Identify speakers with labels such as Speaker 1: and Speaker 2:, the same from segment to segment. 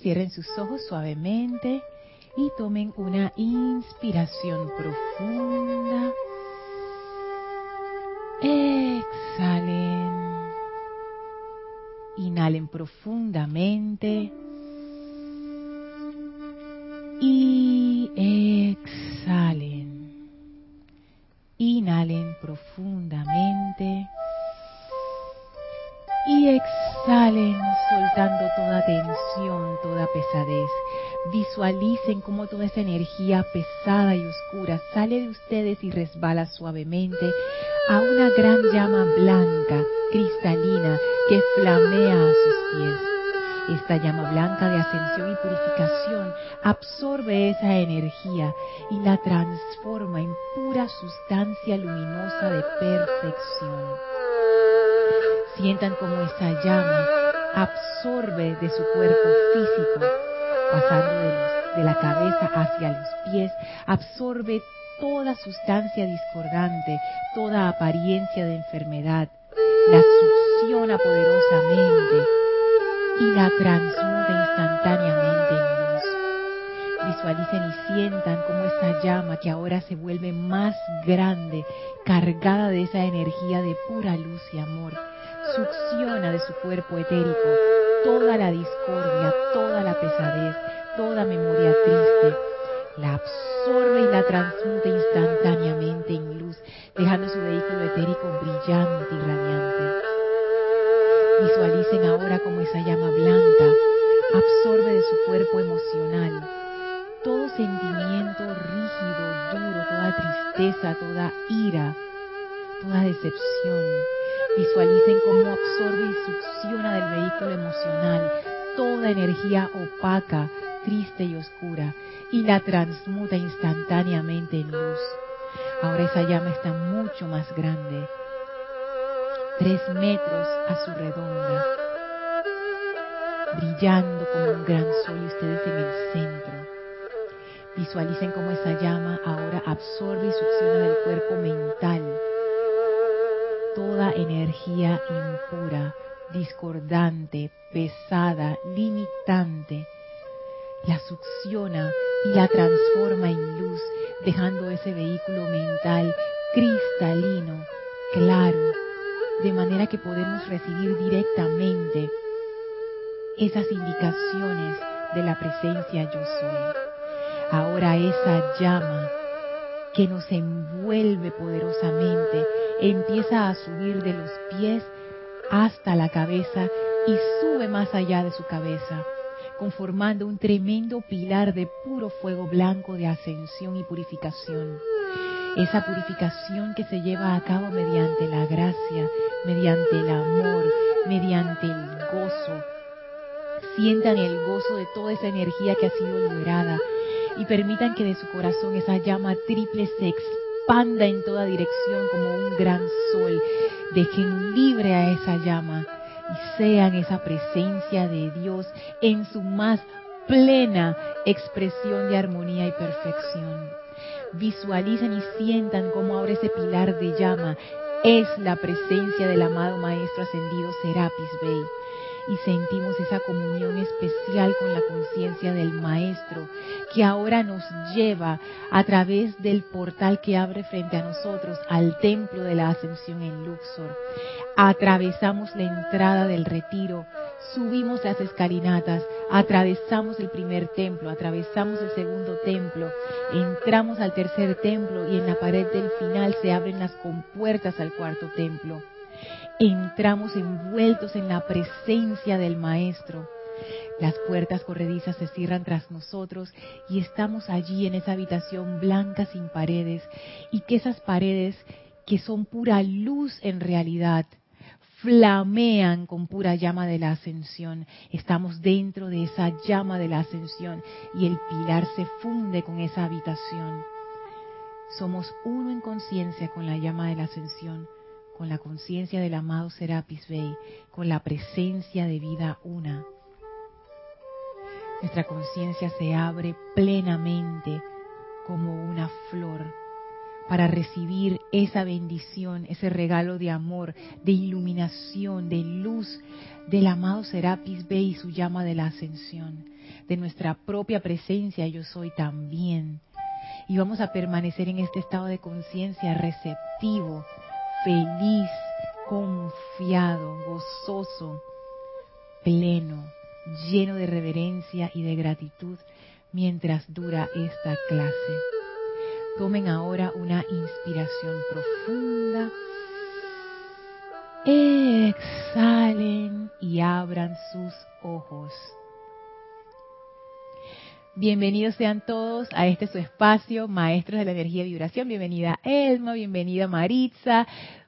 Speaker 1: Cierren sus ojos suavemente y tomen una inspiración profunda. Exhalen. Inhalen profundamente. Toda esa energía pesada y oscura sale de ustedes y resbala suavemente a una gran llama blanca, cristalina, que flamea a sus pies. Esta llama blanca de ascensión y purificación absorbe esa energía y la transforma en pura sustancia luminosa de perfección. Sientan como esa llama absorbe de su cuerpo físico, pasando de, de la cabeza hacia los pies, absorbe toda sustancia discordante, toda apariencia de enfermedad, la succiona poderosamente y la transmuta instantáneamente en luz. Visualicen y sientan como esa llama que ahora se vuelve más grande, cargada de esa energía de pura luz y amor, succiona de su cuerpo etérico toda la discordia, toda la pesadez, toda memoria triste, la absorbe y la transmuta instantáneamente en luz, dejando su vehículo etérico brillante y radiante. Visualicen ahora como esa llama blanca absorbe de su cuerpo emocional todo sentimiento rígido, duro, toda tristeza, toda ira, toda decepción. Visualicen cómo absorbe y succiona del vehículo emocional toda energía opaca, triste y oscura y la transmuta instantáneamente en luz. Ahora esa llama está mucho más grande, tres metros a su redonda, brillando como un gran sol y ustedes en el centro. Visualicen cómo esa llama ahora absorbe y succiona del cuerpo mental toda energía impura, discordante, pesada, limitante. La succiona y la transforma en luz, dejando ese vehículo mental cristalino, claro, de manera que podemos recibir directamente esas indicaciones de la presencia yo soy. Ahora esa llama que nos envuelve poderosamente empieza a subir de los pies hasta la cabeza y sube más allá de su cabeza, conformando un tremendo pilar de puro fuego blanco de ascensión y purificación. Esa purificación que se lleva a cabo mediante la gracia, mediante el amor, mediante el gozo. Sientan el gozo de toda esa energía que ha sido liberada y permitan que de su corazón esa llama triple se expanda en toda dirección como un gran sol. Dejen libre a esa llama y sean esa presencia de Dios en su más plena expresión de armonía y perfección. Visualicen y sientan como ahora ese pilar de llama es la presencia del amado Maestro Ascendido Serapis Bey y sentimos esa comunión especial con la conciencia del Maestro que ahora nos lleva a través del portal que abre frente a nosotros al templo de la ascensión en Luxor. Atravesamos la entrada del retiro, subimos las escalinatas, atravesamos el primer templo, atravesamos el segundo templo, entramos al tercer templo y en la pared del final se abren las compuertas al cuarto templo entramos envueltos en la presencia del Maestro. Las puertas corredizas se cierran tras nosotros y estamos allí en esa habitación blanca sin paredes y que esas paredes que son pura luz en realidad flamean con pura llama de la ascensión. Estamos dentro de esa llama de la ascensión y el pilar se funde con esa habitación. Somos uno en conciencia con la llama de la ascensión con la conciencia del amado Serapis Bey, con la presencia de vida una. Nuestra conciencia se abre plenamente como una flor, para recibir esa bendición, ese regalo de amor, de iluminación, de luz del amado Serapis Bey y su llama de la ascensión, de nuestra propia presencia yo soy también. Y vamos a permanecer en este estado de conciencia receptivo, feliz, confiado, gozoso, pleno, lleno de reverencia y de gratitud mientras dura esta clase. Tomen ahora una inspiración profunda. Exhalen y abran sus ojos. Bienvenidos sean todos a este su espacio, Maestros de la Energía y Vibración. Bienvenida Elma, bienvenida Maritza,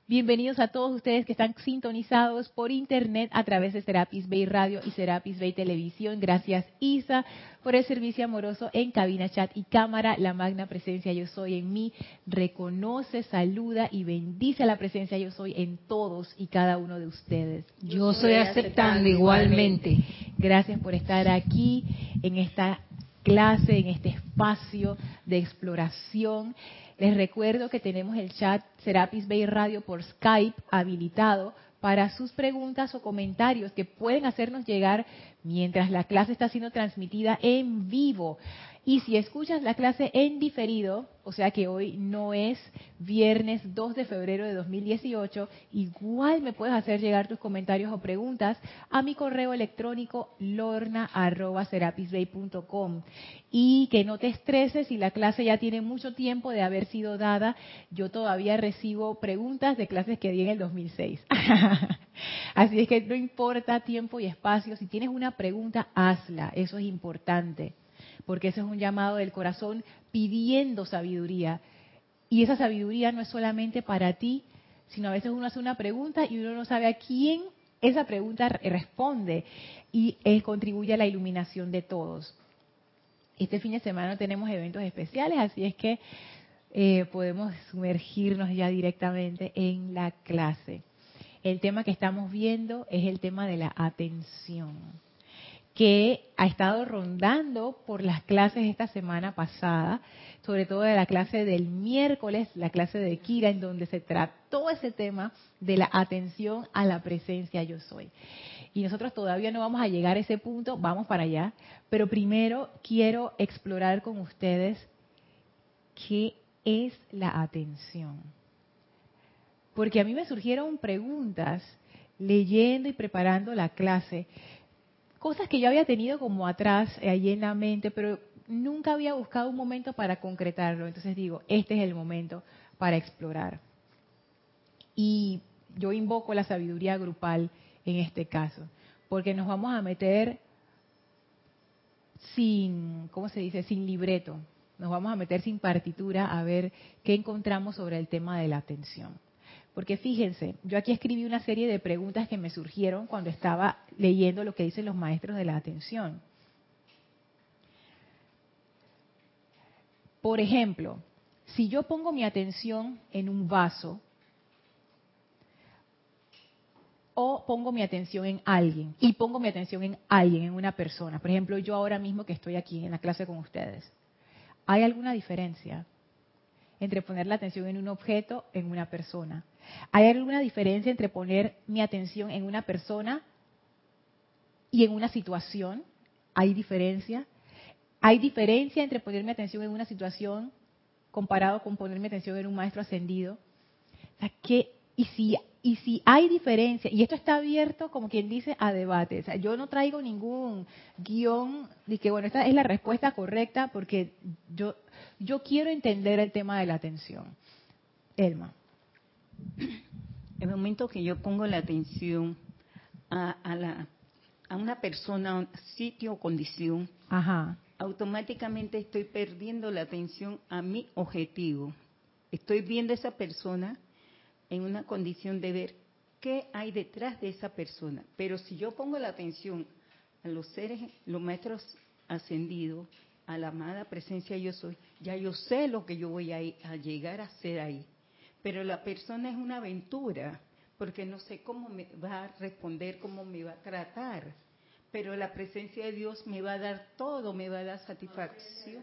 Speaker 1: Bienvenidos a todos ustedes que están sintonizados por internet a través de Serapis Bay Radio y Serapis Bay Televisión. Gracias Isa por el servicio amoroso en cabina, chat y cámara. La magna presencia yo soy en mí reconoce, saluda y bendice la presencia yo soy en todos y cada uno de ustedes.
Speaker 2: Yo soy aceptando igualmente.
Speaker 1: Gracias por estar aquí en esta clase, en este espacio de exploración. Les recuerdo que tenemos el chat Serapis Bay Radio por Skype habilitado para sus preguntas o comentarios que pueden hacernos llegar mientras la clase está siendo transmitida en vivo. Y si escuchas la clase en diferido, o sea que hoy no es viernes 2 de febrero de 2018, igual me puedes hacer llegar tus comentarios o preguntas a mi correo electrónico lorna.serapisbay.com. Y que no te estreses si la clase ya tiene mucho tiempo de haber sido dada. Yo todavía recibo preguntas de clases que di en el 2006. Así es que no importa tiempo y espacio, si tienes una pregunta, hazla, eso es importante porque ese es un llamado del corazón pidiendo sabiduría. Y esa sabiduría no es solamente para ti, sino a veces uno hace una pregunta y uno no sabe a quién esa pregunta responde y él contribuye a la iluminación de todos. Este fin de semana tenemos eventos especiales, así es que eh, podemos sumergirnos ya directamente en la clase. El tema que estamos viendo es el tema de la atención que ha estado rondando por las clases esta semana pasada, sobre todo de la clase del miércoles, la clase de Kira, en donde se trató ese tema de la atención a la presencia yo soy. Y nosotros todavía no vamos a llegar a ese punto, vamos para allá, pero primero quiero explorar con ustedes qué es la atención. Porque a mí me surgieron preguntas leyendo y preparando la clase cosas que yo había tenido como atrás, eh, ahí en la mente, pero nunca había buscado un momento para concretarlo. Entonces digo, este es el momento para explorar. Y yo invoco la sabiduría grupal en este caso, porque nos vamos a meter sin, ¿cómo se dice?, sin libreto. Nos vamos a meter sin partitura a ver qué encontramos sobre el tema de la atención. Porque fíjense, yo aquí escribí una serie de preguntas que me surgieron cuando estaba leyendo lo que dicen los maestros de la atención. Por ejemplo, si yo pongo mi atención en un vaso o pongo mi atención en alguien y pongo mi atención en alguien, en una persona, por ejemplo, yo ahora mismo que estoy aquí en la clase con ustedes, ¿hay alguna diferencia entre poner la atención en un objeto, en una persona? ¿Hay alguna diferencia entre poner mi atención en una persona y en una situación? ¿Hay diferencia? ¿Hay diferencia entre poner mi atención en una situación comparado con poner mi atención en un maestro ascendido? y, si, hay diferencia, y esto está abierto, como quien dice, a debate. Yo no traigo ningún guion de que, bueno, esta es la respuesta correcta porque yo, yo quiero entender el tema de la atención. Elma.
Speaker 2: El momento que yo pongo la atención a, la, a una persona, sitio o condición, automáticamente estoy perdiendo la atención a mi objetivo. Estoy viendo a esa persona en una condición de ver qué hay detrás de esa persona. Pero si yo pongo la atención a los seres, los maestros ascendidos, a la amada presencia yo soy, ya yo sé lo que yo voy a, a llegar a hacer ahí pero la persona es una aventura, porque no sé cómo me va a responder, cómo me va a tratar, pero la presencia de Dios me va a dar todo, me va a dar satisfacción.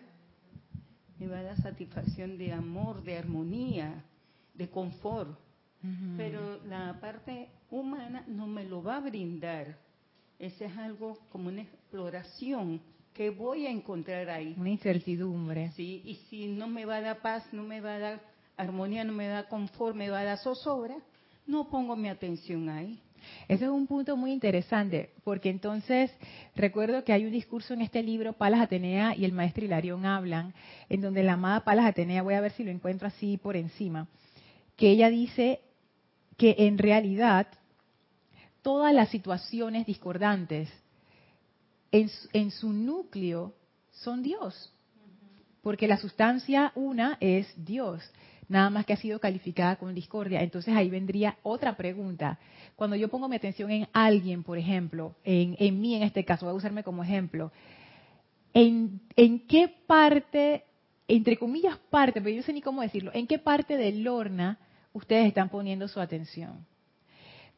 Speaker 2: me va a dar satisfacción de amor, de armonía, de confort. Pero la parte humana no me lo va a brindar. Ese es algo como una exploración que voy a encontrar ahí.
Speaker 1: Una incertidumbre.
Speaker 2: Sí, y si no me va a dar paz, no me va a dar armonía, no me da confort, me va a dar zozobra, no pongo mi atención ahí.
Speaker 1: Ese es un punto muy interesante, porque entonces recuerdo que hay un discurso en este libro, Palas Atenea y el maestro Hilarión hablan, en donde la amada Palas Atenea, voy a ver si lo encuentro así por encima, que ella dice que en realidad todas las situaciones discordantes en su núcleo son Dios, porque la sustancia una es Dios nada más que ha sido calificada con discordia. Entonces ahí vendría otra pregunta. Cuando yo pongo mi atención en alguien, por ejemplo, en, en mí en este caso, voy a usarme como ejemplo, ¿en, ¿en qué parte, entre comillas parte, pero yo sé ni cómo decirlo, en qué parte de Lorna ustedes están poniendo su atención?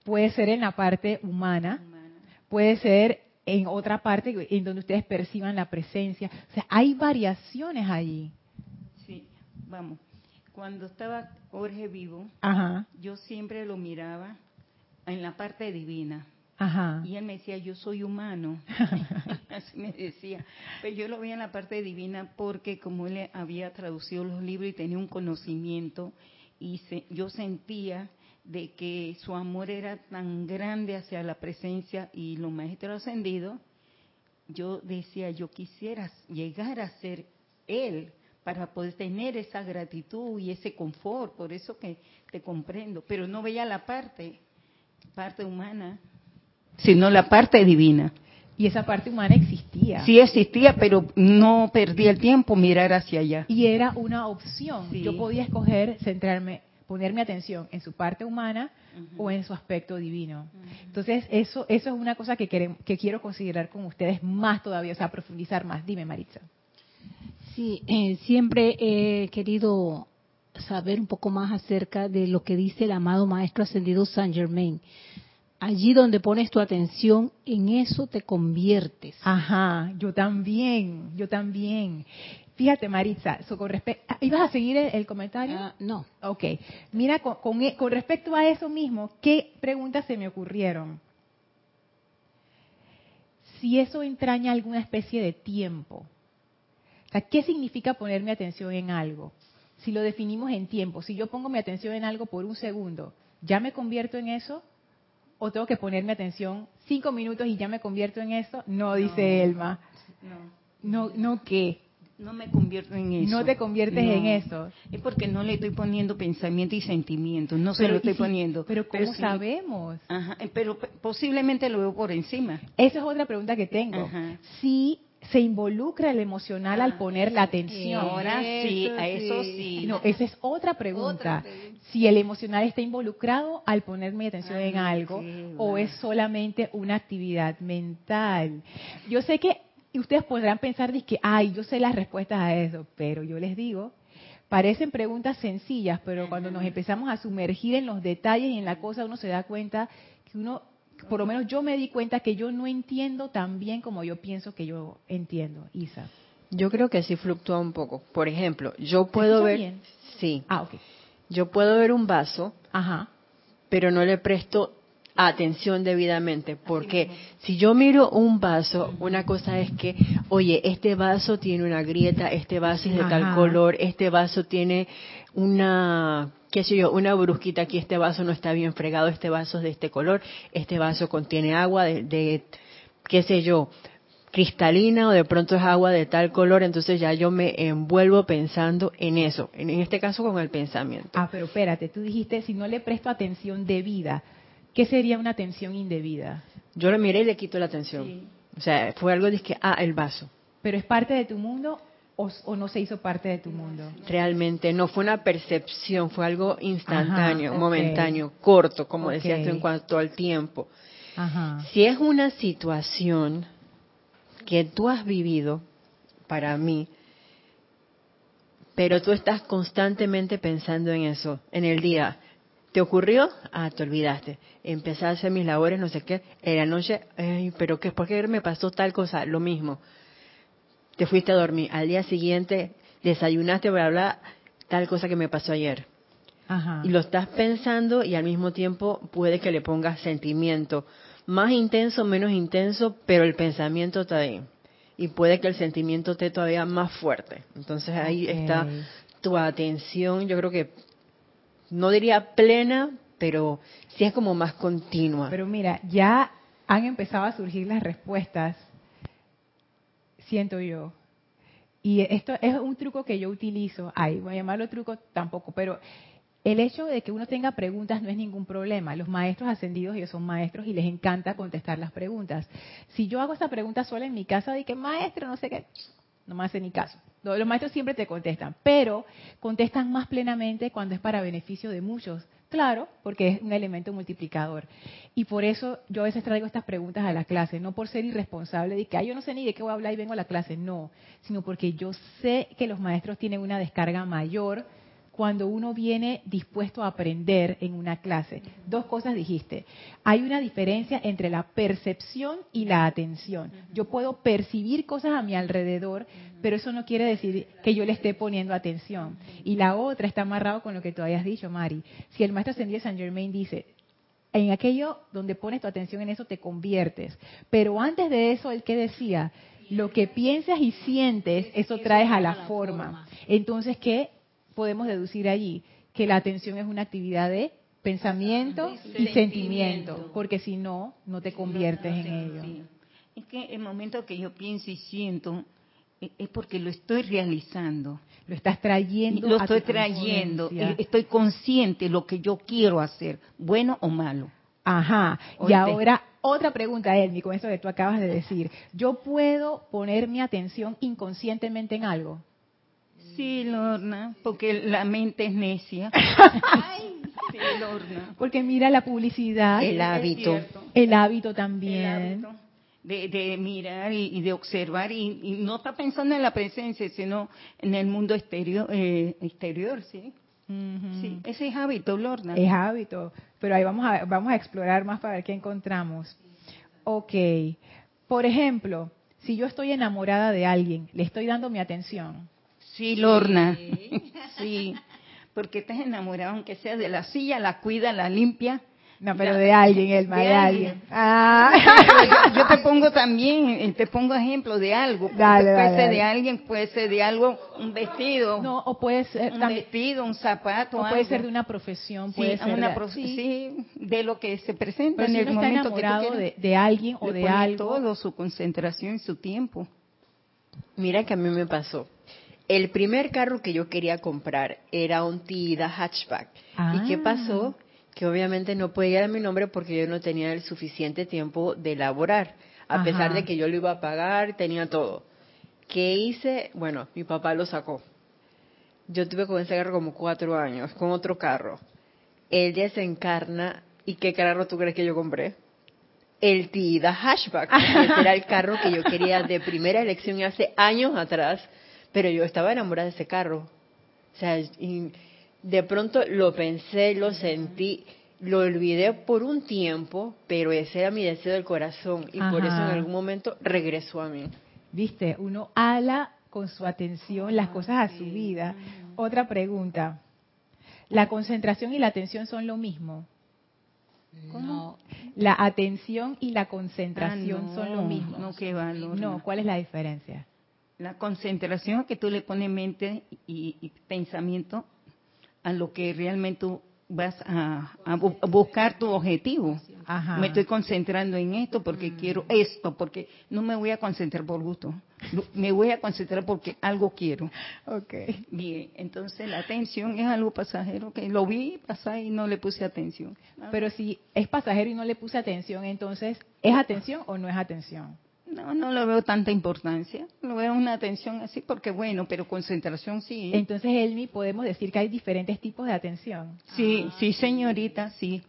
Speaker 1: Puede ser en la parte humana, puede ser en otra parte en donde ustedes perciban la presencia. O sea, hay variaciones allí.
Speaker 2: Sí, vamos cuando estaba Jorge vivo, yo siempre lo miraba en la parte divina. Y él me decía, yo soy humano. Así me decía. Pero yo lo veía en la parte divina porque como él había traducido los libros y tenía un conocimiento, y yo sentía de que su amor era tan grande hacia la presencia y los maestros ascendidos, yo decía, yo quisiera llegar a ser él, para poder tener esa gratitud y ese confort, por eso que te comprendo, pero no veía la parte, parte humana, sino la parte divina.
Speaker 1: Y esa parte humana existía.
Speaker 2: Sí existía, pero no perdí el tiempo mirar hacia allá.
Speaker 1: Y era una opción. Yo podía escoger centrarme, poner mi atención en su parte humana o en su aspecto divino. Entonces, eso, eso es una cosa que, que quiero considerar con ustedes más todavía, o sea, profundizar más. Dime, Maritza.
Speaker 3: Sí, eh, siempre he querido saber un poco más acerca de lo que dice el amado Maestro Ascendido Saint Germain. Allí donde pones tu atención, en eso te conviertes.
Speaker 1: Ajá, yo también, yo también. Fíjate, Maritza, con ah, ¿ibas a seguir el, comentario? Ah,
Speaker 3: no.
Speaker 1: Ok. Mira, con, e, con respecto a eso mismo, ¿qué preguntas se me ocurrieron? Si eso entraña alguna especie de tiempo ¿qué significa poner mi atención en algo? Si lo definimos en tiempo, si yo pongo mi atención en algo por un segundo, ¿ya me convierto en eso? ¿O tengo que poner mi atención cinco minutos y ya me convierto en eso? No, dice Elma. No. ¿No, no qué?
Speaker 2: No me convierto en eso.
Speaker 1: No te conviertes en eso.
Speaker 2: Es porque no le estoy poniendo pensamiento y sentimiento, no se lo estoy poniendo.
Speaker 1: Pero ¿cómo sabemos?
Speaker 2: Ajá, pero posiblemente lo veo por encima.
Speaker 1: Esa es otra pregunta que tengo. Si se involucra el emocional al poner la atención.
Speaker 2: Ahora sí, a eso sí.
Speaker 1: No, esa es otra pregunta. Si el emocional está involucrado al poner mi atención en algo o es solamente una actividad mental. Yo sé que ustedes podrán pensar que, ay, yo sé las respuestas a eso, pero yo les digo, parecen preguntas sencillas, pero cuando nos empezamos a sumergir en los detalles y en la cosa, uno se da cuenta que uno por lo menos yo me di cuenta que yo no entiendo tan bien como yo pienso que yo entiendo, Isa.
Speaker 4: Yo creo que sí fluctúa un poco. Por ejemplo, yo puedo ver, sí,
Speaker 1: ah, ok.
Speaker 4: yo puedo ver un vaso, Ajá. pero no le presto atención debidamente, porque si yo miro un vaso, una cosa es que, oye, este vaso tiene una grieta, este vaso es de tal color, este vaso tiene una qué sé yo, una brusquita aquí, este vaso no está bien fregado, este vaso es de este color, este vaso contiene agua de, qué sé yo, cristalina o de pronto es agua de tal color, entonces ya yo me envuelvo pensando en eso, en este caso con el pensamiento.
Speaker 1: Ah, pero espérate, tú dijiste, si no le presto atención debida, ¿qué sería una atención indebida?
Speaker 4: Yo lo miré y le quito la atención. O sea, fue algo de que, ah, el vaso.
Speaker 1: ¿Pero es parte de tu mundo o, no se hizo parte de tu mundo?
Speaker 4: Realmente no fue una percepción, fue algo instantáneo, momentáneo, corto, como decías tú en cuanto al tiempo. Si es una situación que tú has vivido, para mí, pero tú estás constantemente pensando en eso, en el día. ¿Te ocurrió? Ah, te olvidaste. Empecé a hacer mis labores, no sé qué. En la noche, ay, pero qué, ¿por qué me pasó tal cosa? Lo mismo te fuiste a dormir. Al día siguiente desayunaste, bla, bla, tal cosa que me pasó ayer. Ajá. Y lo estás pensando y al mismo tiempo puede que le pongas sentimiento. Más intenso, menos intenso, pero el pensamiento está ahí. Y puede que el sentimiento esté todavía más fuerte. Entonces ahí está tu atención, yo creo que no diría plena, pero sí es como más continua.
Speaker 1: Pero mira, ya han empezado a surgir las respuestas, siento yo. Y esto es un truco que yo utilizo. Ay, voy a llamarlo truco tampoco, pero el hecho de que uno tenga preguntas no es ningún problema. Los maestros ascendidos, ellos son maestros y les encanta contestar las preguntas. Si yo hago esa pregunta sola en mi casa, de que maestro, no sé qué, no me hace ni caso. Los maestros siempre te contestan, pero contestan más plenamente cuando es para beneficio de muchos. Claro, porque es un elemento multiplicador. Y por eso yo a veces traigo estas preguntas a la clase, no por ser irresponsable de que yo no sé ni de qué voy a hablar y vengo a la clase, no, sino porque yo sé que los maestros tienen una descarga mayor cuando uno viene dispuesto a aprender en una clase. Dos cosas dijiste. Hay una diferencia entre la percepción y la atención. Yo puedo percibir cosas a mi alrededor, pero eso no quiere decir que yo le esté poniendo atención. Y la otra está amarrado con lo que tú hayas dicho, Mari. Si el maestro ascendido Saint Germain dice, en aquello donde pones tu atención en eso te conviertes. Pero antes de eso, el que decía, lo que piensas y sientes, eso traes a la forma. Entonces, ¿qué podemos deducir allí? Que la atención es una actividad de pensamiento y sentimiento, porque si no, no te conviertes en ello.
Speaker 2: Es que el momento que yo pienso y siento e, es porque lo estoy realizando.
Speaker 1: Lo estás trayendo.
Speaker 2: Lo estoy trayendo. E, estoy consciente de lo que yo quiero hacer, bueno o malo.
Speaker 1: Ajá. Y ahora otra pregunta, Elmi, con eso que tú acabas de decir. ¿Yo puedo poner mi atención inconscientemente en algo?
Speaker 2: Sí, Lorna, porque la mente es necia. sí,
Speaker 1: Lorna. Porque mira la publicidad.
Speaker 4: El hábito.
Speaker 1: El hábito también.
Speaker 2: de, mirar y, de observar y, no está pensando en la presencia, sino en el mundo exterior, eh, exterior ¿sí? Sí, ese es hábito, Lorna.
Speaker 1: Es hábito, pero ahí vamos a, vamos a explorar más para ver qué encontramos. Ok, por ejemplo, si yo estoy enamorada de alguien, le estoy dando mi atención.
Speaker 2: Sí, Lorna. Sí. Porque estás enamorado, aunque sea de la silla, la cuida, la limpia.
Speaker 1: No, pero de alguien, Elma, de, alguien.
Speaker 2: Ah. Yo, te pongo también, eh, te pongo ejemplo de algo. puede ser de alguien, puede ser de algo, un vestido.
Speaker 1: No, o puede ser
Speaker 2: un vestido, un zapato.
Speaker 1: O puede ser de una profesión, puede ser
Speaker 2: una de, sí. de lo que se presenta en el momento que
Speaker 1: tú de, de, alguien o de algo.
Speaker 2: Todo su concentración y su tiempo.
Speaker 4: Mira que a mí me pasó el primer carro que yo quería comprar era un Tida hatchback. ¿Y qué ah. pasó? Que obviamente no podía dar mi nombre porque yo no tenía el suficiente tiempo de elaborar, a pesar de que yo lo iba a pagar, tenía todo. ¿Qué hice? Bueno, mi papá lo sacó. Yo tuve con ese carro como cuatro años, con otro carro. Él desencarna, ¿y qué carro tú crees que yo compré? El Tida Hatchback. Ese era el carro que yo quería de primera elección hace años atrás pero yo estaba enamorada de ese carro. O sea, de pronto lo pensé, lo sentí, lo olvidé por un tiempo, pero ese era mi deseo del corazón y por eso en algún momento regresó a mí.
Speaker 1: Viste, uno ala con su atención las cosas a su vida. Otra pregunta. ¿La concentración y la atención son lo mismo? ¿Cómo? La atención y la concentración ah, son lo mismo.
Speaker 2: No, qué valor.
Speaker 1: No, ¿cuál es la diferencia?
Speaker 2: La concentración que tú le pones mente y, pensamiento a lo que realmente vas a, buscar tu objetivo. Me estoy concentrando en esto porque mm. quiero esto, porque no me voy a concentrar por gusto. Me voy a concentrar porque algo quiero.
Speaker 1: Okay.
Speaker 2: Bien, entonces la atención es algo pasajero que lo vi pasar y no le puse atención.
Speaker 1: Pero si es pasajero y no le puse atención, entonces, ¿es atención o no es atención?
Speaker 2: No, no lo veo tanta importancia. Lo veo una atención así porque bueno, pero concentración sí.
Speaker 1: Entonces, Elmi, podemos decir que hay diferentes tipos de atención.
Speaker 2: Sí, ah, sí, señorita, sí.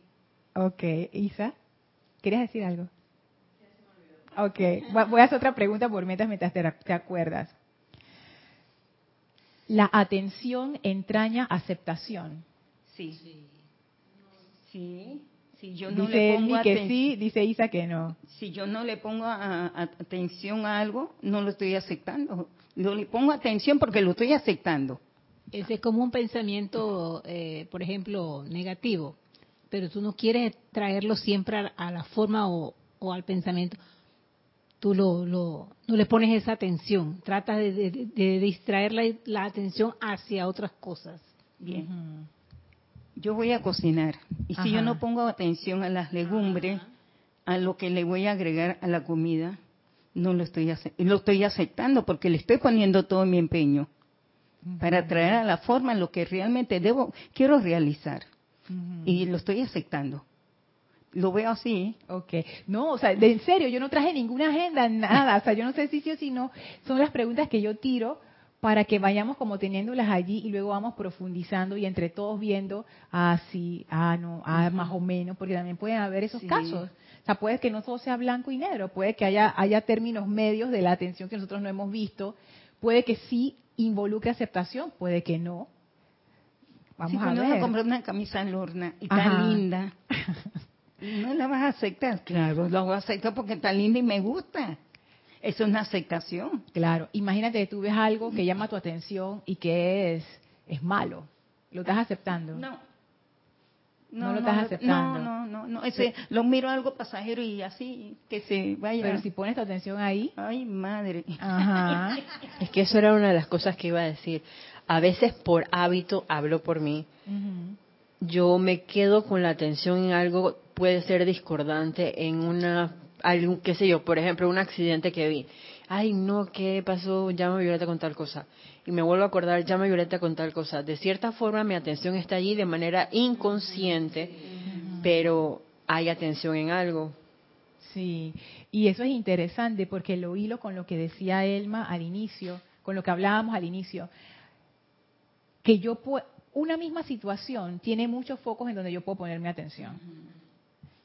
Speaker 1: Ok, Isa, ¿quieres decir algo? Ok, voy a hacer otra pregunta por mientras, mientras te, acuerdas. La atención entraña aceptación.
Speaker 2: Sí. Sí.
Speaker 1: Si yo no dice le pongo que sí, dice Isa que no.
Speaker 2: Si yo no le pongo atención a algo, no lo estoy aceptando. No le pongo atención porque lo estoy aceptando.
Speaker 3: Ese es como un pensamiento, eh, por ejemplo, negativo, pero tú no quieres traerlo siempre a, la forma o, al pensamiento. Tú lo, lo, no le pones esa atención, tratas de, distraer la, atención hacia otras cosas.
Speaker 2: Bien. Yo voy a cocinar y si yo no pongo atención a las legumbres, a lo que le voy a agregar a la comida, no lo estoy, lo estoy aceptando porque le estoy poniendo todo mi empeño para traer a la forma lo que realmente debo, quiero realizar. Y lo estoy aceptando. Lo veo así.
Speaker 1: Ok. No, o sea, de, en serio, yo no traje ninguna agenda, nada. O sea, yo no sé si sí o si no. Son las preguntas que yo tiro para que vayamos como teniéndolas allí y luego vamos profundizando y entre todos viendo, ah, sí, ah, no, ah, más o menos, porque también pueden haber esos casos. O sea, puede que no todo sea blanco y negro, puede que haya, haya términos medios de la atención que nosotros no hemos visto, puede que sí involucre aceptación, puede que no.
Speaker 2: Vamos a ver. Uno comprar una camisa Lorna y tan linda, no la vas a aceptar. Claro, la voy a aceptar porque está linda y me gusta. Eso es una aceptación.
Speaker 1: Claro. Imagínate que tú ves algo que llama tu atención y que es, es malo. ¿Lo estás aceptando?
Speaker 2: No.
Speaker 1: No, lo estás aceptando.
Speaker 2: No, no, no, Ese, lo miro algo pasajero y así que se vaya.
Speaker 1: Pero si pones tu atención ahí.
Speaker 2: Ay, madre.
Speaker 4: Ajá. es que eso era una de las cosas que iba a decir. A veces por hábito, hablo por mí, yo me quedo con la atención en algo, puede ser discordante, en una, algún, qué sé yo, por ejemplo, un accidente que vi. Ay, no, ¿qué pasó? Llama Violeta con tal cosa y me vuelvo a acordar, llama Violeta con tal cosa. De cierta forma mi atención está allí de manera inconsciente, pero hay atención en algo.
Speaker 1: Sí, y eso es interesante porque lo hilo con lo que decía Elma al inicio, con lo que hablábamos al inicio, que yo una misma situación tiene muchos focos en donde yo puedo poner mi atención.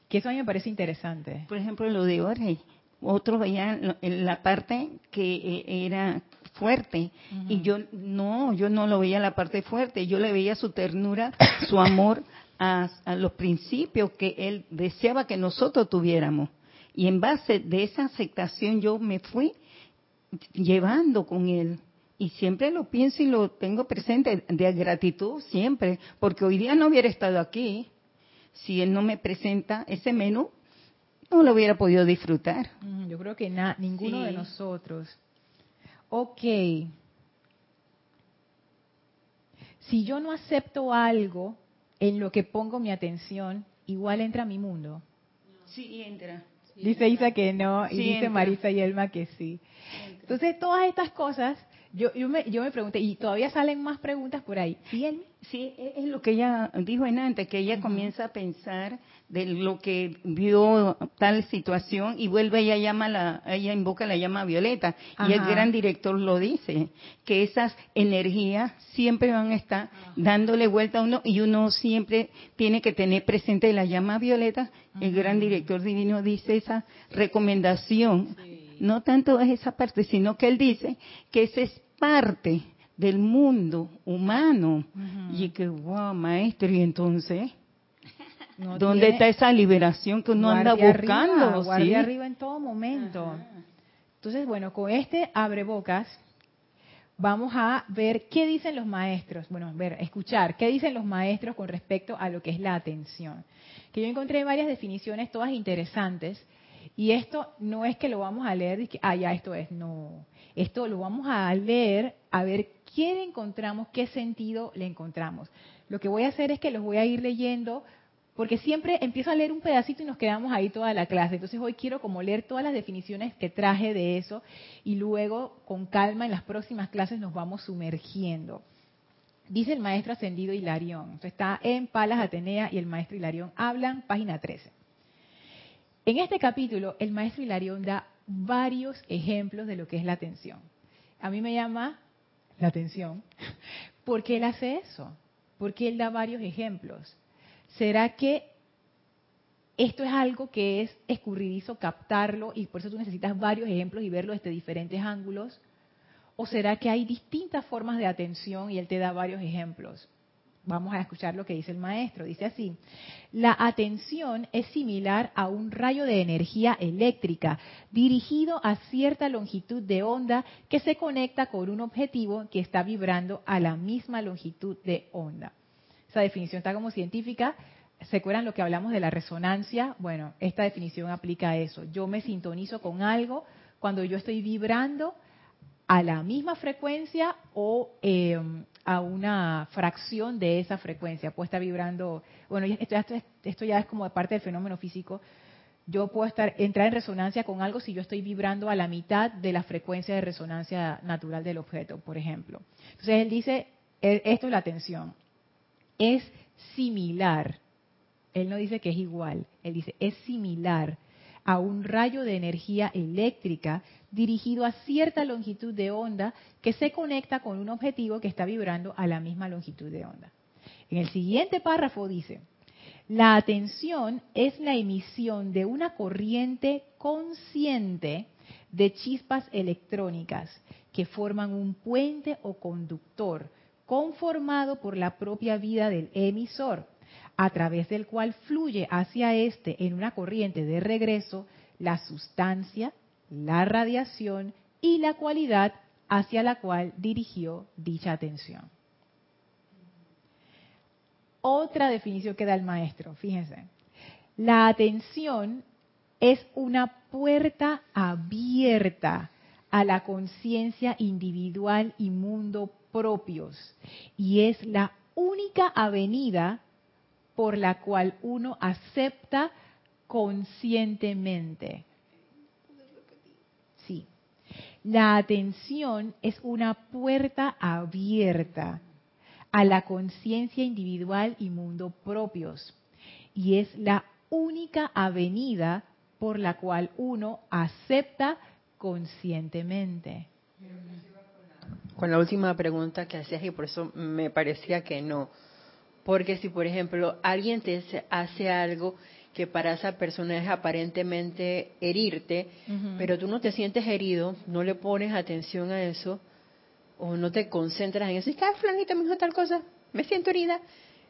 Speaker 1: Que eso a mí me parece interesante.
Speaker 2: Por ejemplo, lo de Jorge. Otros veían la parte que eh, era fuerte. Y yo no, yo no lo veía la parte fuerte, yo le veía su ternura, su amor a, los principios que él deseaba que nosotros tuviéramos. Y en base de esa aceptación yo me fui llevando con él. Y siempre lo pienso y lo tengo presente de gratitud siempre, porque hoy día no hubiera estado aquí si él no me presenta ese menú, no lo hubiera podido disfrutar.
Speaker 1: Yo creo que ninguno de nosotros ok, si yo no acepto algo en lo que pongo mi atención, igual entra a mi mundo.
Speaker 2: Sí, entra.
Speaker 1: dice Isa que no, y dice Marisa y Elma que sí. Entonces, todas estas cosas, yo, yo, me, yo me pregunté, y todavía salen más preguntas por ahí.
Speaker 2: ¿Sí? Sí, es lo que ella dijo en antes, que ella comienza a pensar de lo que vio tal situación y vuelve ella llama la ella invoca la llama violeta. Y el gran director lo dice que esas energías siempre van a estar dándole vuelta a uno y uno siempre tiene que tener presente la llama violeta. El gran director divino dice esa recomendación. No tanto es esa parte sino que él dice que esa es parte del mundo humano y que wow maestro y entonces ¿Dónde está esa liberación que uno anda buscando?
Speaker 1: Arriba, arriba en todo momento. Entonces, bueno, con este abre bocas vamos a ver qué dicen los maestros. Bueno, ver, escuchar qué dicen los maestros con respecto a lo que es la atención. Que yo encontré varias definiciones, todas interesantes. Y esto no es que lo vamos a leer y que, ah, ya esto es, no. Esto lo vamos a leer a ver qué encontramos, qué sentido le encontramos. Lo que voy a hacer es que los voy a ir leyendo porque siempre empiezo a leer un pedacito y nos quedamos ahí toda la clase. Entonces hoy quiero como leer todas las definiciones que traje de eso y luego con calma en las próximas clases nos vamos sumergiendo. Dice el maestro ascendido Hilarión, está en Palas Atenea y el maestro Hilarión hablan, página 13. En este capítulo el maestro Hilarión da varios ejemplos de lo que es la atención. A mí me llama la atención porque él hace eso, porque él da varios ejemplos. ¿será que esto es algo que es escurridizo captarlo y por eso tú necesitas varios ejemplos y verlo desde diferentes ángulos? ¿O será que hay distintas formas de atención y él te da varios ejemplos? Vamos a escuchar lo que dice el maestro. Dice así, la atención es similar a un rayo de energía eléctrica dirigido a cierta longitud de onda que se conecta con un objetivo que está vibrando a la misma longitud de onda. Esa definición está como científica. ¿Se acuerdan lo que hablamos de la resonancia? Bueno, esta definición aplica a eso. Yo me sintonizo con algo cuando yo estoy vibrando a la misma frecuencia o eh, a una fracción de esa frecuencia. Puede estar vibrando, bueno, esto, esto, ya es como parte del fenómeno físico. Yo puedo estar, entrar en resonancia con algo si yo estoy vibrando a la mitad de la frecuencia de resonancia natural del objeto, por ejemplo. Entonces él dice, e, esto es la atención, es similar. Él no dice que es igual, él dice, es similar a un rayo de energía eléctrica dirigido a cierta longitud de onda que se conecta con un objetivo que está vibrando a la misma longitud de onda. En el siguiente párrafo dice, la atención es la emisión de una corriente consciente de chispas electrónicas que forman un puente o conductor conformado por la propia vida del emisor, a través del cual fluye hacia éste en una corriente de regreso la sustancia, la radiación y la cualidad hacia la cual dirigió dicha atención. Otra definición que da el maestro, fíjense. La atención es una puerta abierta a la conciencia individual y mundo propios y es la única avenida por la cual uno acepta conscientemente la atención es una puerta abierta a la conciencia individual y mundo propios y es la única avenida por la cual uno acepta conscientemente.
Speaker 4: Con la última pregunta que hacías y por eso me parecía que no. Porque si, por ejemplo, alguien te hace algo que para esa persona es aparentemente herirte, pero tú no te sientes herido, no le pones atención a eso, o no te concentras en eso, y que, ah, flanita me dijo tal cosa, me siento herida.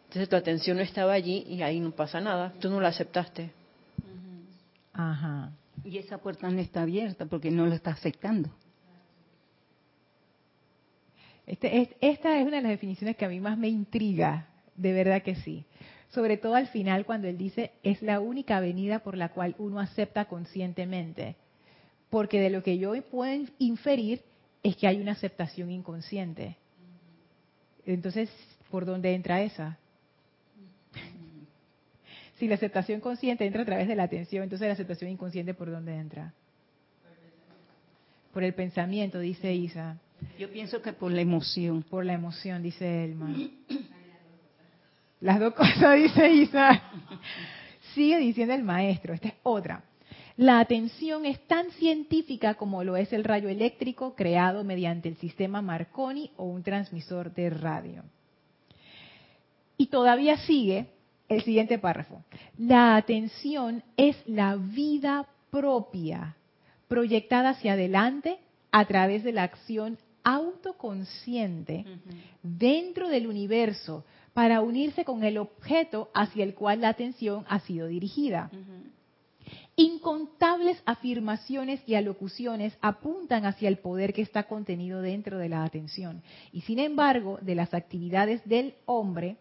Speaker 4: Entonces tu atención no estaba allí y ahí no pasa nada, tú no la aceptaste.
Speaker 2: Ajá. Y esa puerta no está abierta porque no lo está aceptando.
Speaker 1: Este, esta es una de las definiciones que a mí más me intriga, de verdad que sí sobre todo al final cuando él dice es la única avenida por la cual uno acepta conscientemente. Porque de lo que yo puedo inferir es que hay una aceptación inconsciente. Entonces, ¿por dónde entra esa? Si la aceptación consciente entra a través de la atención, entonces la aceptación inconsciente, ¿por dónde entra? Por el pensamiento, dice Isa.
Speaker 2: Yo pienso que por la emoción.
Speaker 1: Por la emoción, dice Elma. Las dos cosas, dice Isa. Sigue diciendo el maestro, esta es otra. La atención es tan científica como lo es el rayo eléctrico creado mediante el sistema Marconi o un transmisor de radio. Y todavía sigue el siguiente párrafo. La atención es la vida propia, proyectada hacia adelante a través de la acción autoconsciente dentro del universo para unirse con el objeto hacia el cual la atención ha sido dirigida. Incontables afirmaciones y alocuciones apuntan hacia el poder que está contenido dentro de la atención. Y sin embargo, de las actividades del hombre,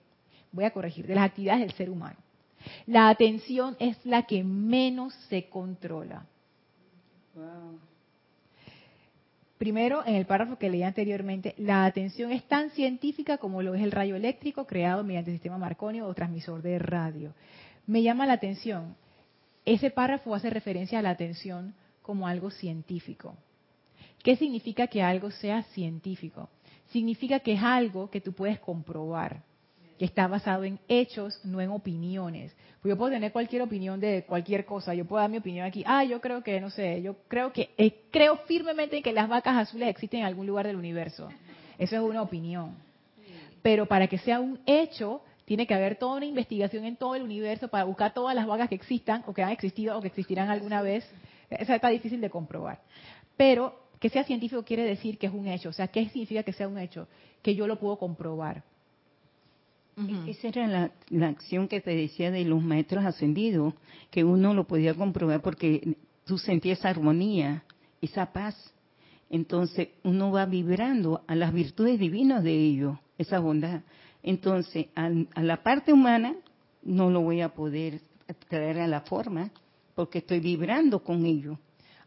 Speaker 1: voy a corregir, de las actividades del ser humano, la atención es la que menos se controla. Primero, en el párrafo que leí anteriormente, la atención es tan científica como lo es el rayo eléctrico creado mediante el sistema Marconi o transmisor de radio. Me llama la atención, ese párrafo hace referencia a la atención como algo científico. ¿Qué significa que algo sea científico? Significa que es algo que tú puedes comprobar que está basado en hechos, no en opiniones. Pues yo puedo tener cualquier opinión de cualquier cosa, yo puedo dar mi opinión aquí, ah, yo creo que, no sé, yo creo que, eh, creo firmemente que las vacas azules existen en algún lugar del universo. Eso es una opinión. Pero para que sea un hecho, tiene que haber toda una investigación en todo el universo para buscar todas las vacas que existan o que han existido o que existirán alguna vez. Eso está difícil de comprobar. Pero que sea científico quiere decir que es un hecho. O sea, ¿qué significa que sea un hecho? Que yo lo puedo comprobar
Speaker 2: Esa era la, la, acción que te decía de los maestros ascendidos, que uno lo podía comprobar porque tú sentías esa armonía, esa paz. Entonces uno va vibrando a las virtudes divinas de ellos, esa bondad. Entonces a, la parte humana no lo voy a poder traer a la forma porque estoy vibrando con ellos.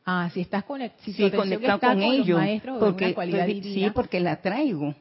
Speaker 1: Ah, si estás
Speaker 2: conectado con, ellos, porque, sí, porque la traigo.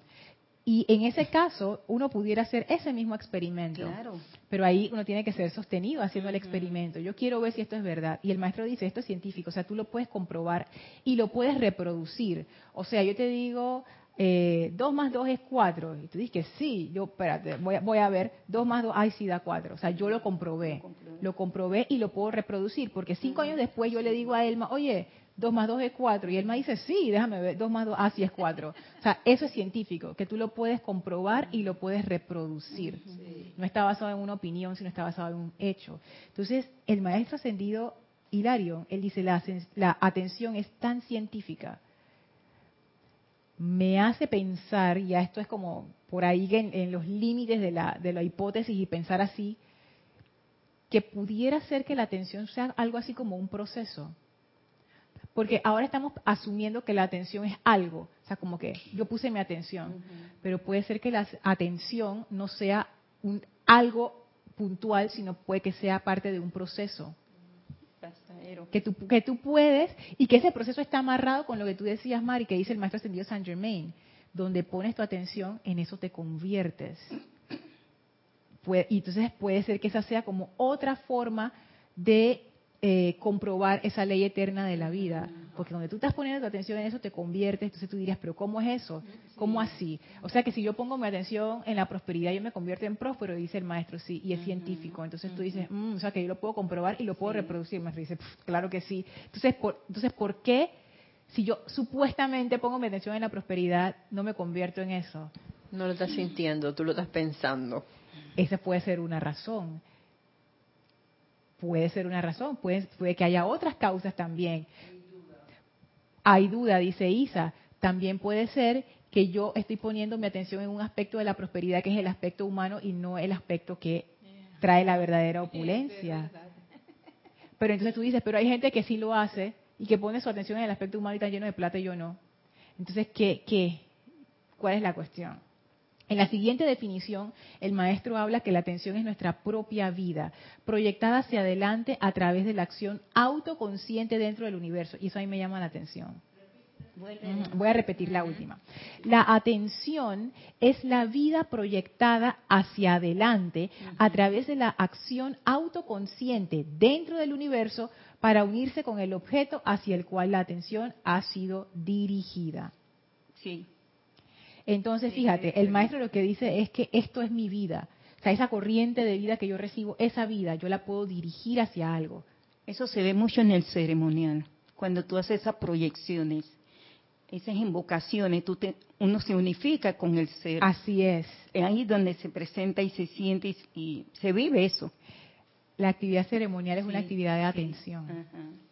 Speaker 1: Y en ese caso, uno pudiera hacer ese mismo experimento. Claro. Pero ahí uno tiene que ser sostenido haciendo el experimento. Yo quiero ver si esto es verdad. Y el maestro dice, esto es científico. O sea, tú lo puedes comprobar y lo puedes reproducir. O sea, yo te digo, eh, 2 más 2 es 4. Y tú dices que sí. Yo, espérate, voy a, voy a ver. 2 más 2, ay, sí da 4. O sea, yo lo comprobé. Lo comprobé y lo puedo reproducir. Porque cinco años después yo le digo a Elma, oye, 2 más 2 es 4. Y él me dice, sí, déjame ver, 2 más 2, ah, sí es 4. O sea, eso es científico, que tú lo puedes comprobar y lo puedes reproducir. No está basado en una opinión, sino está basado en un hecho. Entonces, el maestro ascendido Hilario, él dice, la, la atención es tan científica. Me hace pensar, ya esto es como por ahí en, en los límites de la, de la hipótesis y pensar así, que pudiera ser que la atención sea algo así como un proceso porque ahora estamos asumiendo que la atención es algo, o sea, como que yo puse mi atención, pero puede ser que la atención no sea un, algo puntual, sino puede que sea parte de un proceso. Que tú, que tú puedes, y que ese proceso está amarrado con lo que tú decías, Mari, que dice el maestro ascendido Saint Germain, donde pones tu atención, en eso te conviertes. y entonces puede ser que esa sea como otra forma de eh, comprobar esa ley eterna de la vida. Porque donde tú estás poniendo tu atención en eso te conviertes, entonces tú dirías, pero ¿cómo es eso? ¿Cómo así? O sea que si yo pongo mi atención en la prosperidad, yo me convierto en próspero, dice el maestro, sí, y es científico. Entonces tú dices, mm, o sea que yo lo puedo comprobar y lo puedo reproducir. El maestro dice, claro que sí. Entonces, por, entonces, ¿por qué si yo supuestamente pongo mi atención en la prosperidad, no me convierto en eso?
Speaker 4: No lo estás sintiendo, tú lo estás pensando.
Speaker 1: Esa puede ser una razón puede ser una razón, puede, que haya otras causas también. Hay duda, dice Isa. También puede ser que yo estoy poniendo mi atención en un aspecto de la prosperidad que es el aspecto humano y no el aspecto que trae la verdadera opulencia. Pero entonces tú dices, pero hay gente que sí lo hace y que pone su atención en el aspecto humano y está lleno de plata y yo no. Entonces, ¿qué? qué? ¿Cuál es la cuestión? En la siguiente definición, el maestro habla que la atención es nuestra propia vida, proyectada hacia adelante a través de la acción autoconsciente dentro del universo. Y eso a mí me llama la atención. Voy a repetir la última. La atención es la vida proyectada hacia adelante a través de la acción autoconsciente dentro del universo para unirse con el objeto hacia el cual la atención ha sido dirigida.
Speaker 2: Sí.
Speaker 1: Entonces, fíjate, el maestro lo que dice es que esto es mi vida. O sea, esa corriente de vida que yo recibo, esa vida, yo la puedo dirigir hacia algo.
Speaker 2: Eso se ve mucho en el ceremonial, cuando tú haces esas proyecciones, esas invocaciones, tú te, uno se unifica con el ser.
Speaker 1: Así es.
Speaker 2: Es ahí donde se presenta y se siente y, se vive eso.
Speaker 1: La actividad ceremonial es una actividad de atención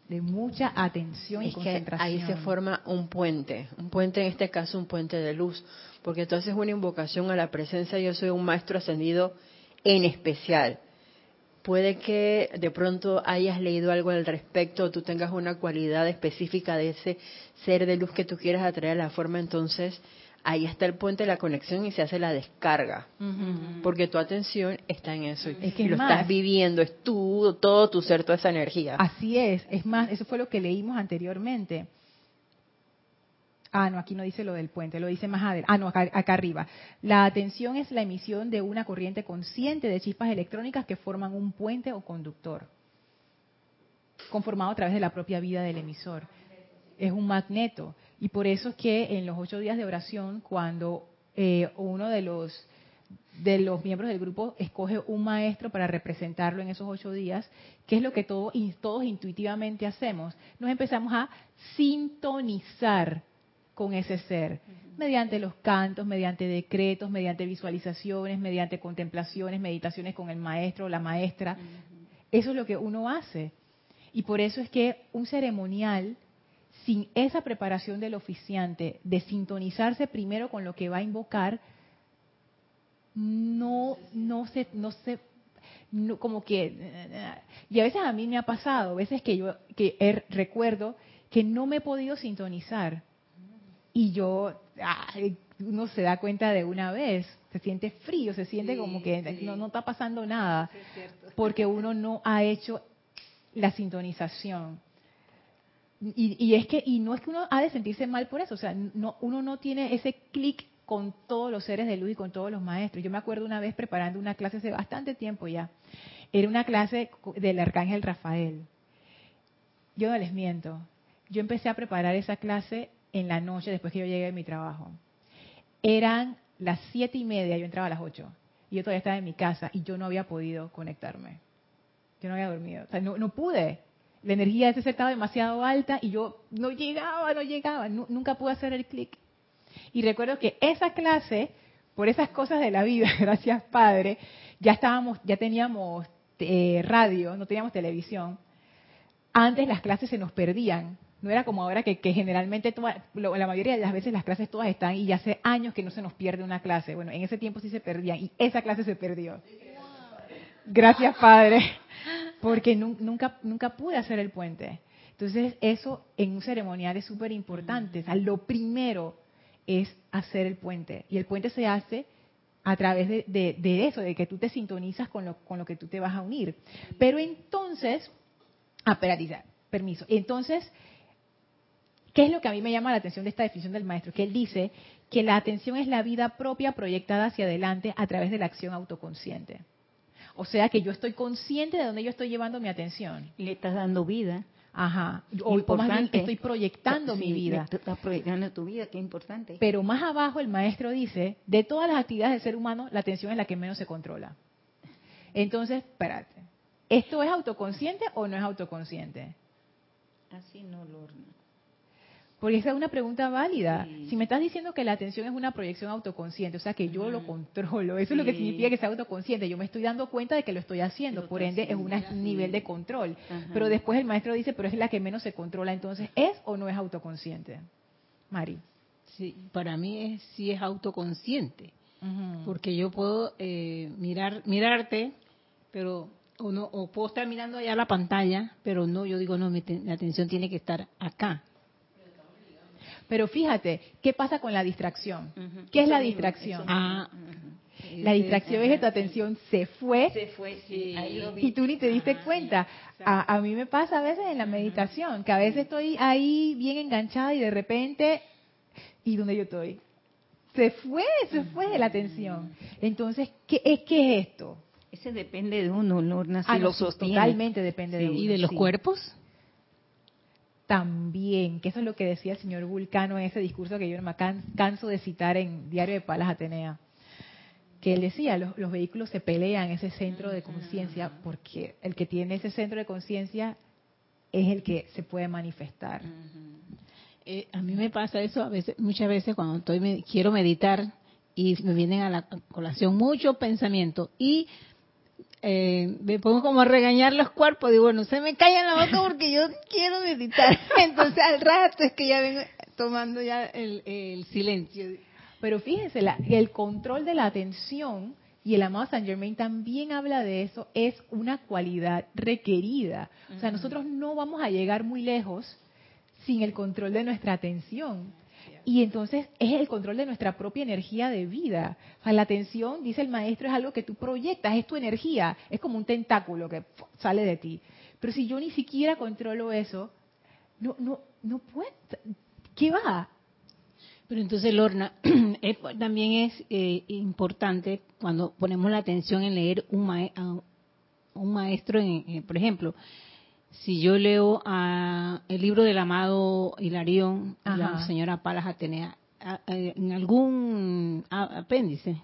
Speaker 1: de mucha atención y concentración.
Speaker 4: ahí se forma un puente, un puente en este caso un puente de luz, porque entonces es una invocación a la presencia yo soy un maestro ascendido en especial. Puede que de pronto hayas leído algo al respecto, o tú tengas una cualidad específica de ese ser de luz que tú quieras atraer a la forma, entonces ahí está el puente de la conexión y se hace la descarga. Porque tu atención está en eso. Es que lo estás viviendo, es tú, todo tu ser, toda esa energía.
Speaker 1: Así es. Es más, eso fue lo que leímos anteriormente. Ah, no, aquí no dice lo del puente, lo dice más adelante. Ah, no, acá, acá, arriba. La atención es la emisión de una corriente consciente de chispas electrónicas que forman un puente o conductor, conformado a través de la propia vida del emisor. Es un magneto. Y por eso es que en los ocho días de oración, cuando eh, uno de los de los miembros del grupo escoge un maestro para representarlo en esos ocho días, que es lo que todos intuitivamente hacemos, nos empezamos a sintonizar con ese ser, mediante los cantos, mediante decretos, mediante visualizaciones, mediante contemplaciones, meditaciones con el maestro o la maestra. Eso es lo que uno hace. Y por eso es que un ceremonial sin esa preparación del oficiante de sintonizarse primero con lo que va a invocar, no, no se, no se, como que, y a veces a mí me ha pasado, a veces que yo, que recuerdo que no me he podido sintonizar y yo, uno se da cuenta de una vez, se siente frío, se siente como que no, no, está pasando nada, porque uno no ha hecho la sintonización. Y, y, es que y no es que uno ha de sentirse mal por eso, o sea, no, uno no tiene ese clic con todos los seres de luz y con todos los maestros. Yo me acuerdo una vez preparando una clase hace bastante tiempo ya. Era una clase del arcángel Rafael. Yo no les miento. Yo empecé a preparar esa clase en la noche después que yo llegué de mi trabajo. Eran las siete y media, yo entraba a las ocho. Y yo todavía estaba en mi casa y yo no había podido conectarme. Yo no había dormido. O sea, no, pude. La energía de ese ser estaba demasiado alta y yo no llegaba, no llegaba. nunca pude hacer el clic. Y recuerdo que esa clase, por esas cosas de la vida, gracias Padre, ya estábamos, ya teníamos eh, radio, no teníamos televisión. Antes las clases se nos perdían. No era como ahora que, generalmente la mayoría de las veces las clases todas están y hace años que no se nos pierde una clase. Bueno, en ese tiempo sí se perdían y esa clase se perdió. Gracias, Padre, porque nunca, nunca pude hacer el puente. Entonces, eso en un ceremonial es súper importante. O sea, lo primero es hacer el puente. Y el puente se hace a través de, eso, de que tú te sintonizas con lo, con lo que tú te vas a unir. Pero entonces, ah, permiso. Entonces, ¿qué es lo que a mí me llama la atención de esta definición del maestro? Que él dice que la atención es la vida propia proyectada hacia adelante a través de la acción autoconsciente. O sea que yo estoy consciente de dónde yo estoy llevando mi atención.
Speaker 2: Le estás dando vida.
Speaker 1: Ajá. O, importante. estoy proyectando mi vida.
Speaker 2: Estás proyectando tu vida, qué importante.
Speaker 1: Pero más abajo el maestro dice, de todas las actividades del ser humano, la atención es la que menos se controla. Entonces, espérate. ¿Esto es autoconsciente o no es autoconsciente?
Speaker 2: Así no, lo
Speaker 1: porque esa es una pregunta válida. Si me estás diciendo que la atención es una proyección autoconsciente, o sea que yo lo controlo, eso es lo que significa que sea autoconsciente. Yo me estoy dando cuenta de que lo estoy haciendo, por ende es un nivel de control. Pero después el maestro dice, pero es la que menos se controla, entonces ¿es o no es autoconsciente? Mari.
Speaker 3: Sí, para mí es, sí es autoconsciente, porque yo puedo eh, mirar, mirarte, pero o, no, o puedo estar mirando allá la pantalla, pero no, yo digo, no, mi, mi atención tiene que estar acá
Speaker 1: pero fíjate, ¿qué pasa con la distracción? ¿Qué es la distracción? Ah, la distracción es que tu atención se fue,
Speaker 2: se fue sí,
Speaker 1: y tú ni te diste cuenta. A, mí me pasa a veces en la meditación, que a veces estoy ahí bien enganchada y de repente, ¿y dónde yo estoy? Se fue, se fue de la atención. Entonces, ¿qué es, qué es esto?
Speaker 2: Ese depende de uno, Lorna, si
Speaker 1: ah, lo Totalmente depende de uno.
Speaker 3: ¿Y de los cuerpos?
Speaker 1: También, que eso es lo que decía el señor Vulcano en ese discurso que yo me canso de citar en Diario de Palas Atenea, que él decía, los, vehículos se pelean ese centro de conciencia porque el que tiene ese centro de conciencia es el que se puede manifestar.
Speaker 3: Eh, a mí me pasa eso a veces, muchas veces cuando estoy quiero meditar y me vienen a la colación muchos pensamientos y eh, me pongo como a regañar los cuerpos, digo, bueno, se me en la boca porque yo quiero meditar. Entonces al rato es que ya vengo tomando ya el, silencio.
Speaker 1: Pero fíjense, el control de la atención, y el amado Saint Germain también habla de eso, es una cualidad requerida. O sea, nosotros no vamos a llegar muy lejos sin el control de nuestra atención. Y entonces es el control de nuestra propia energía de vida. O sea, la atención, dice el maestro, es algo que tú proyectas, es tu energía, es como un tentáculo que sale de ti. Pero si yo ni siquiera controlo eso, no, no, no puedo. ¿Qué va?
Speaker 3: Pero entonces, Lorna, también es eh, importante cuando ponemos la atención en leer un, un maestro, en, por ejemplo, si yo leo a el libro del amado Hilarión, la señora Palas Atenea, en algún apéndice,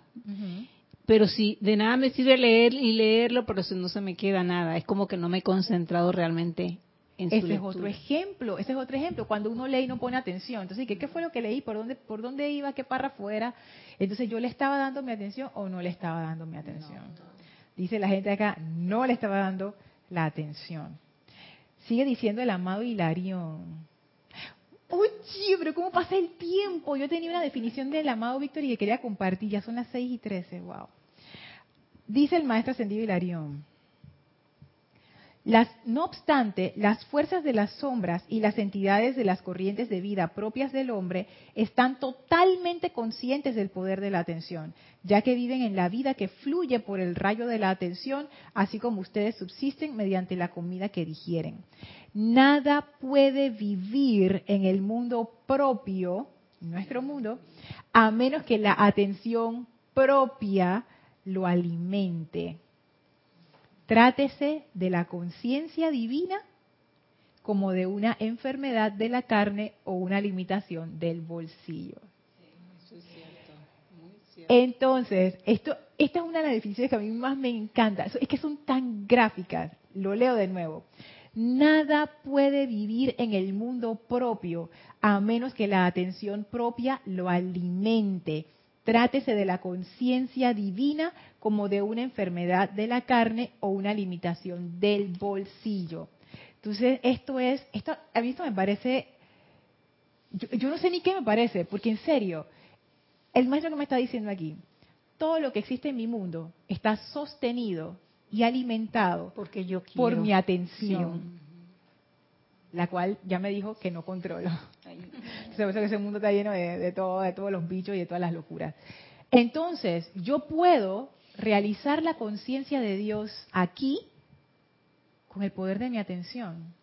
Speaker 3: pero si de nada me sirve leer y leerlo, pero si no se me queda nada, es como que no me he concentrado realmente en
Speaker 1: ese es otro ejemplo, ese es otro ejemplo, cuando uno lee y no pone atención. Entonces, ¿qué, qué fue lo que leí? ¿Por dónde, ¿Por dónde iba? ¿Qué párrafo era? Entonces, ¿yo le estaba dando mi atención o no le estaba dando mi atención? Dice la gente acá, no le estaba dando la atención. Sigue diciendo el amado Hilarión. Oye, pero ¿cómo pasa el tiempo? Yo tenía una definición del amado Víctor y que quería compartir. Ya son las 6 y 13. Wow. dice el maestro ascendido Hilarión, no obstante, las fuerzas de las sombras y las entidades de las corrientes de vida propias del hombre están totalmente conscientes del poder de la atención, ya que viven en la vida que fluye por el rayo de la atención, así como ustedes subsisten mediante la comida que digieren. Nada puede vivir en el mundo propio, nuestro mundo, a menos que la atención propia lo alimente. Trátese de la conciencia divina como de una enfermedad de la carne o una limitación del bolsillo. Entonces, esto, esta es una de las definiciones que a mí más me encanta. Es que son tan gráficas. Lo leo de nuevo. Nada puede vivir en el mundo propio a menos que la atención propia lo alimente Trátese de la conciencia divina como de una enfermedad de la carne o una limitación del bolsillo. Entonces, esto es, esto, a mí esto me parece, yo, no sé ni qué me parece, porque en serio, el maestro que me está diciendo aquí, todo lo que existe en mi mundo está sostenido y alimentado
Speaker 2: porque yo
Speaker 1: por mi atención la cual ya me dijo que no controlo. Se que ese mundo está lleno de, todo, de todos los bichos y de todas las locuras. Entonces, yo puedo realizar la conciencia de Dios aquí con el poder de mi atención.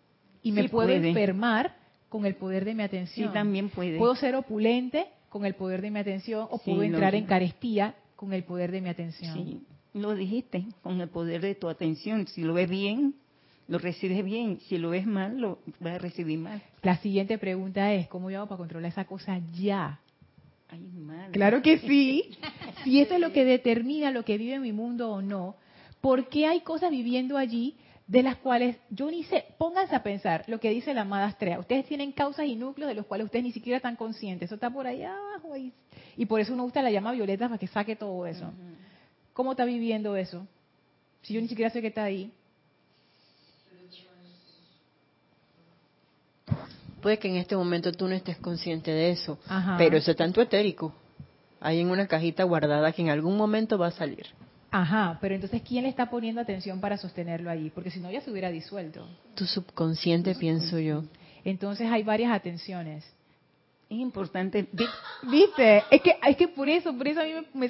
Speaker 1: Y me puedo enfermar con el poder de mi atención.
Speaker 2: Sí, también puede.
Speaker 1: Puedo ser opulente con el poder de mi atención o puedo entrar en carestía con el poder de mi atención. Sí,
Speaker 2: lo dijiste, con el poder de tu atención. Si lo ves bien, lo recibes bien, si lo ves mal, lo vas a recibir mal.
Speaker 1: La siguiente pregunta es, ¿cómo yo hago para controlar esa cosa ya? Claro que sí. si esto es lo que determina lo que vive en mi mundo o no, ¿por qué hay cosas viviendo allí de las cuales yo ni sé, pónganse a pensar lo que dice la amada Astrea. Ustedes tienen causas y núcleos de los cuales ustedes ni siquiera están conscientes. Eso está por allá abajo. Y por eso uno gusta la llama violeta para que saque todo eso. ¿Cómo está viviendo eso? Si yo ni siquiera sé que está ahí.
Speaker 4: Puede que en este momento tú no estés consciente de eso, pero eso está en tu etérico. Hay en una cajita guardada que en algún momento va a salir.
Speaker 1: Ajá, pero entonces ¿quién le está poniendo atención para sostenerlo allí? Porque si no ya se hubiera disuelto.
Speaker 4: Tu subconsciente, pienso yo.
Speaker 1: Entonces hay varias atenciones.
Speaker 2: Es importante,
Speaker 1: ¿viste? Es que es que por eso, por eso a mí me,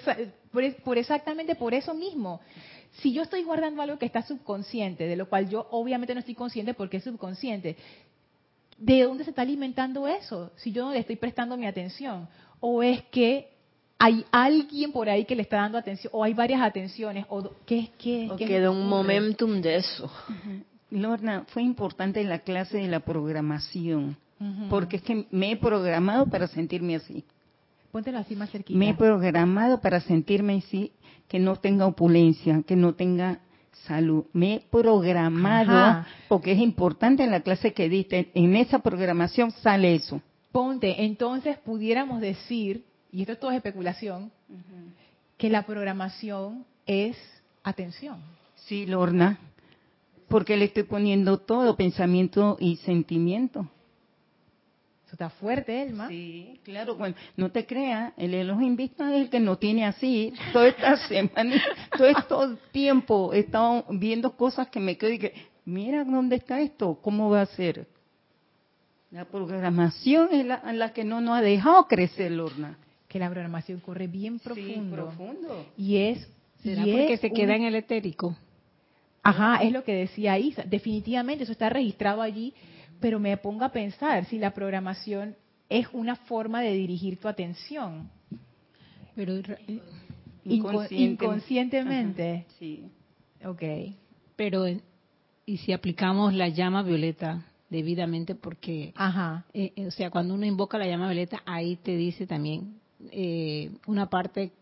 Speaker 1: por, por exactamente por eso mismo. Si yo estoy guardando algo que está subconsciente, de lo cual yo obviamente no estoy consciente porque es subconsciente, ¿de dónde se está alimentando eso? Si yo no le estoy prestando mi atención. O es que hay alguien por ahí que le está dando atención, o hay varias atenciones, o qué qué,
Speaker 4: o queda un momentum de eso.
Speaker 2: Lorna, fue importante la clase de la programación, porque es que me he programado para sentirme así.
Speaker 1: Póntelo así más cerquita.
Speaker 2: Me he programado para sentirme así, que no tenga opulencia, que no tenga salud. Me he programado, porque es importante en la clase que diste, en esa programación sale eso.
Speaker 1: Ponte, entonces pudiéramos decir, y esto todo es especulación, que la programación es atención.
Speaker 2: Sí, Lorna, porque le estoy poniendo todo, pensamiento y sentimiento.
Speaker 1: Eso está fuerte, Elma.
Speaker 2: Sí, claro. Bueno, no te creas, el Elohim Vista es el que no tiene así. Toda esta semana, todo este tiempo he estado viendo cosas que me quedo y que, mira dónde está esto, cómo va a ser. La programación es la, que no nos ha dejado crecer, Lorna.
Speaker 1: Que la programación corre bien profundo.
Speaker 2: profundo.
Speaker 1: Y es...
Speaker 3: ¿Será porque se queda en el etérico?
Speaker 1: Ajá, es lo que decía Isa. Definitivamente eso está registrado allí pero me pongo a pensar si la programación es una forma de dirigir tu atención.
Speaker 3: Pero
Speaker 1: inconscientemente.
Speaker 2: sí.
Speaker 1: Ok.
Speaker 3: Pero y si aplicamos la llama violeta debidamente porque
Speaker 1: Ajá.
Speaker 3: Eh, eh, o sea cuando uno invoca la llama violeta ahí te dice también eh, una parte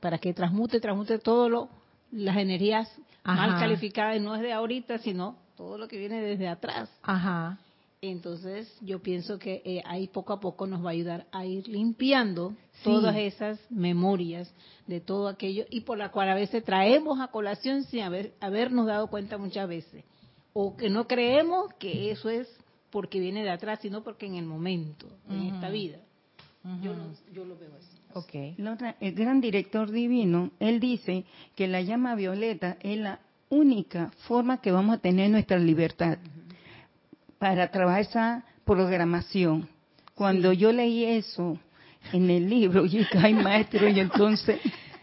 Speaker 3: para que transmute transmute todo lo las energías mal calificadas no es de ahorita sino todo lo que viene desde atrás
Speaker 1: Ajá.
Speaker 3: Entonces yo pienso que eh, ahí poco a poco nos va a ayudar a ir limpiando todas esas memorias de todo aquello y por la cual a veces traemos a colación sin haber, habernos dado cuenta muchas veces. O que no creemos que eso es porque viene de atrás, sino porque en el momento, en esta vida. yo, yo lo veo así.
Speaker 2: Okay. el gran director divino, él dice que la llama violeta es la única forma que vamos a tener nuestra libertad para trabajar esa programación. Cuando yo leí eso en el libro, yo caí maestro y entonces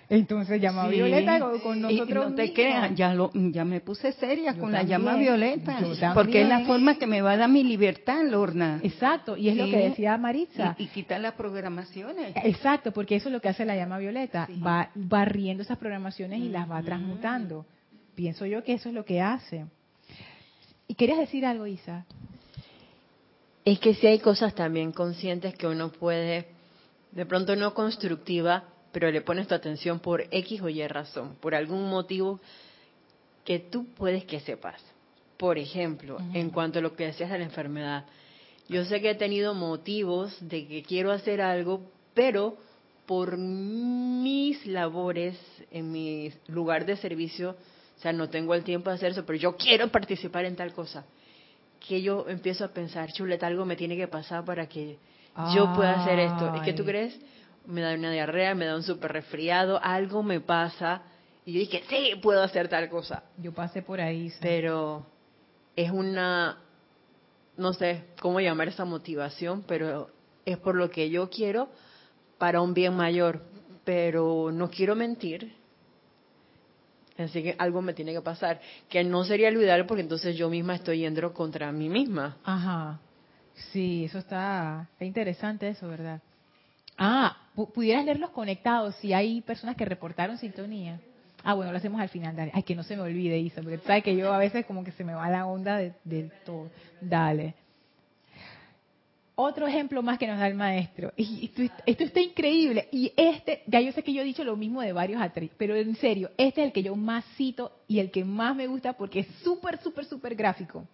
Speaker 1: entonces llama violeta con, nosotros.
Speaker 2: no te creas, ya, lo, ya me puse seria con la llama violeta. Porque es la forma que me va a dar mi libertad, Lorna.
Speaker 1: Exacto, y es lo que decía Maritza.
Speaker 2: Y, quitar las programaciones.
Speaker 1: Exacto, porque eso es lo que hace la llama violeta. Va barriendo esas programaciones y las va transmutando. Pienso yo que eso es lo que hace. ¿Y querías decir algo, Isa?
Speaker 4: Es que si hay cosas también conscientes que uno puede, de pronto no constructiva, pero le pones tu atención por X o Y razón, por algún motivo que tú puedes que sepas. Por ejemplo, en cuanto a lo que decías de la enfermedad, yo sé que he tenido motivos de que quiero hacer algo, pero por mis labores en mi lugar de servicio, o sea, no tengo el tiempo de hacer eso, pero yo quiero participar en tal cosa. Que yo empiezo a pensar, chuleta, algo me tiene que pasar para que yo pueda hacer esto. ¿Es que tú crees? me da una diarrea, me da un súper resfriado, algo me pasa. Y yo dije, sí, puedo hacer tal cosa.
Speaker 1: Yo pasé por ahí.
Speaker 4: Pero es una, no sé cómo llamar esa motivación, pero es por lo que yo quiero para un bien mayor. Pero no quiero mentir. Así que algo me tiene que pasar. Que no sería lo ideal porque entonces yo misma estoy yendo contra mí misma.
Speaker 1: Ajá. Sí, eso está, está interesante eso, ¿verdad? Ah, pudieras leerlos conectados si hay personas que reportaron sintonía. Ah, bueno, lo hacemos al final, dale. Ay, que no se me olvide, Isa, porque sabes que yo a veces como que se me va la onda del todo. Dale. Otro ejemplo más que nos da el maestro. Y esto, está increíble. Y este, ya yo sé que yo he dicho lo mismo de varios actrices, pero en serio, este es el que yo más cito y el que más me gusta porque es súper, súper, súper gráfico.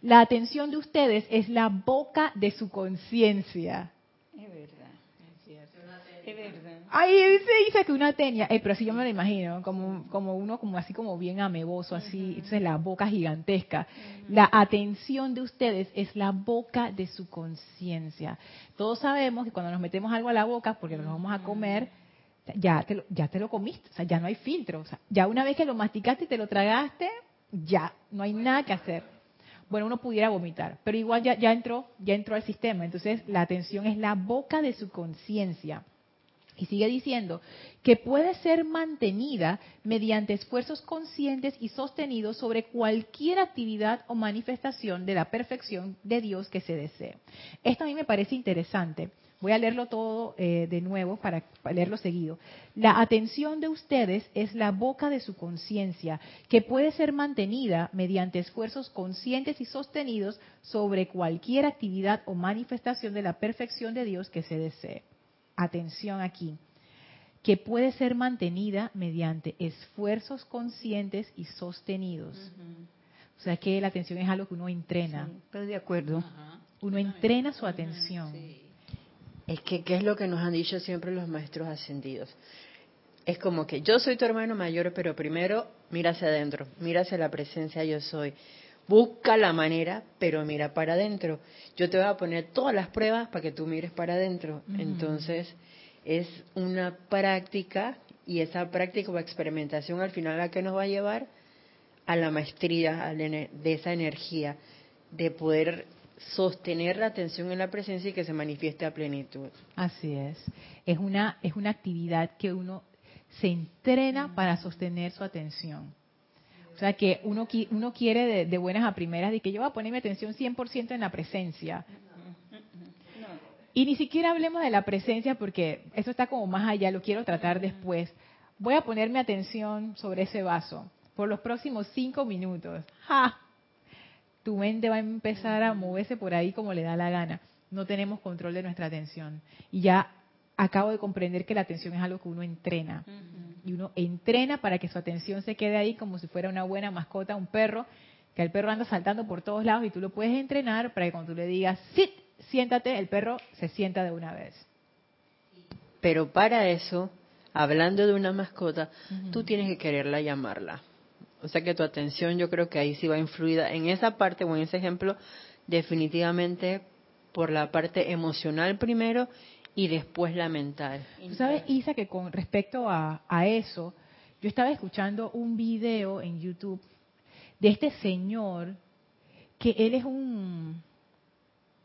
Speaker 1: La atención de ustedes es la boca de su conciencia.
Speaker 2: Es verdad.
Speaker 1: Ay, dice, dice que una tenia, eh, pero así yo me lo imagino, como, como uno como así como bien ameboso, así, entonces la boca gigantesca. La atención de ustedes es la boca de su conciencia. Todos sabemos que cuando nos metemos algo a la boca, porque nos vamos a comer, ya te, lo, ya te lo comiste, o sea, ya no hay filtro. O sea, ya una vez que lo masticaste y te lo tragaste, ya, no hay nada que hacer. Bueno, uno pudiera vomitar, pero igual ya, ya entró, ya entró al sistema. Entonces, la atención es la boca de su conciencia. Y sigue diciendo que puede ser mantenida mediante esfuerzos conscientes y sostenidos sobre cualquier actividad o manifestación de la perfección de Dios que se desee. Esto a mí me parece interesante. Voy a leerlo todo eh, de nuevo para, para leerlo seguido. La atención de ustedes es la boca de su conciencia, que puede ser mantenida mediante esfuerzos conscientes y sostenidos sobre cualquier actividad o manifestación de la perfección de Dios que se desee atención aquí, que puede ser mantenida mediante esfuerzos conscientes y sostenidos. O sea que la atención es algo que uno entrena.
Speaker 2: estoy de acuerdo.
Speaker 1: Uno entrena su atención.
Speaker 4: Es que, ¿qué es lo que nos han dicho siempre los maestros ascendidos? Es como que yo soy tu hermano mayor, pero primero mira hacia adentro, mira hacia la presencia yo soy. Busca la manera, pero mira para adentro. Yo te voy a poner todas las pruebas para que tú mires para adentro. Entonces, es una práctica y esa práctica o experimentación al final la que nos va a llevar a la maestría de esa energía, de poder sostener la atención en la presencia y que se manifieste a plenitud.
Speaker 1: Así es. Es una, es una actividad que uno se entrena para sostener su atención. O sea, que uno, uno quiere de, buenas a primeras de que yo voy a poner mi atención 100% en la presencia. Y ni siquiera hablemos de la presencia porque eso está como más allá, lo quiero tratar después. Voy a poner mi atención sobre ese vaso por los próximos cinco minutos. ¡Ja! Tu mente va a empezar a moverse por ahí como le da la gana. No tenemos control de nuestra atención. Y ya acabo de comprender que la atención es algo que uno entrena. Y uno entrena para que su atención se quede ahí como si fuera una buena mascota, un perro, que el perro anda saltando por todos lados y tú lo puedes entrenar para que cuando tú le digas, sit, siéntate, el perro se sienta de una vez.
Speaker 4: Pero para eso, hablando de una mascota, tú tienes que quererla llamarla. O sea que tu atención yo creo que ahí sí va influida en esa parte o en ese ejemplo definitivamente por la parte emocional primero Y después la mental.
Speaker 1: Tú sabes, Isa, que con respecto a, a eso, yo estaba escuchando un video en YouTube de este señor que él es un,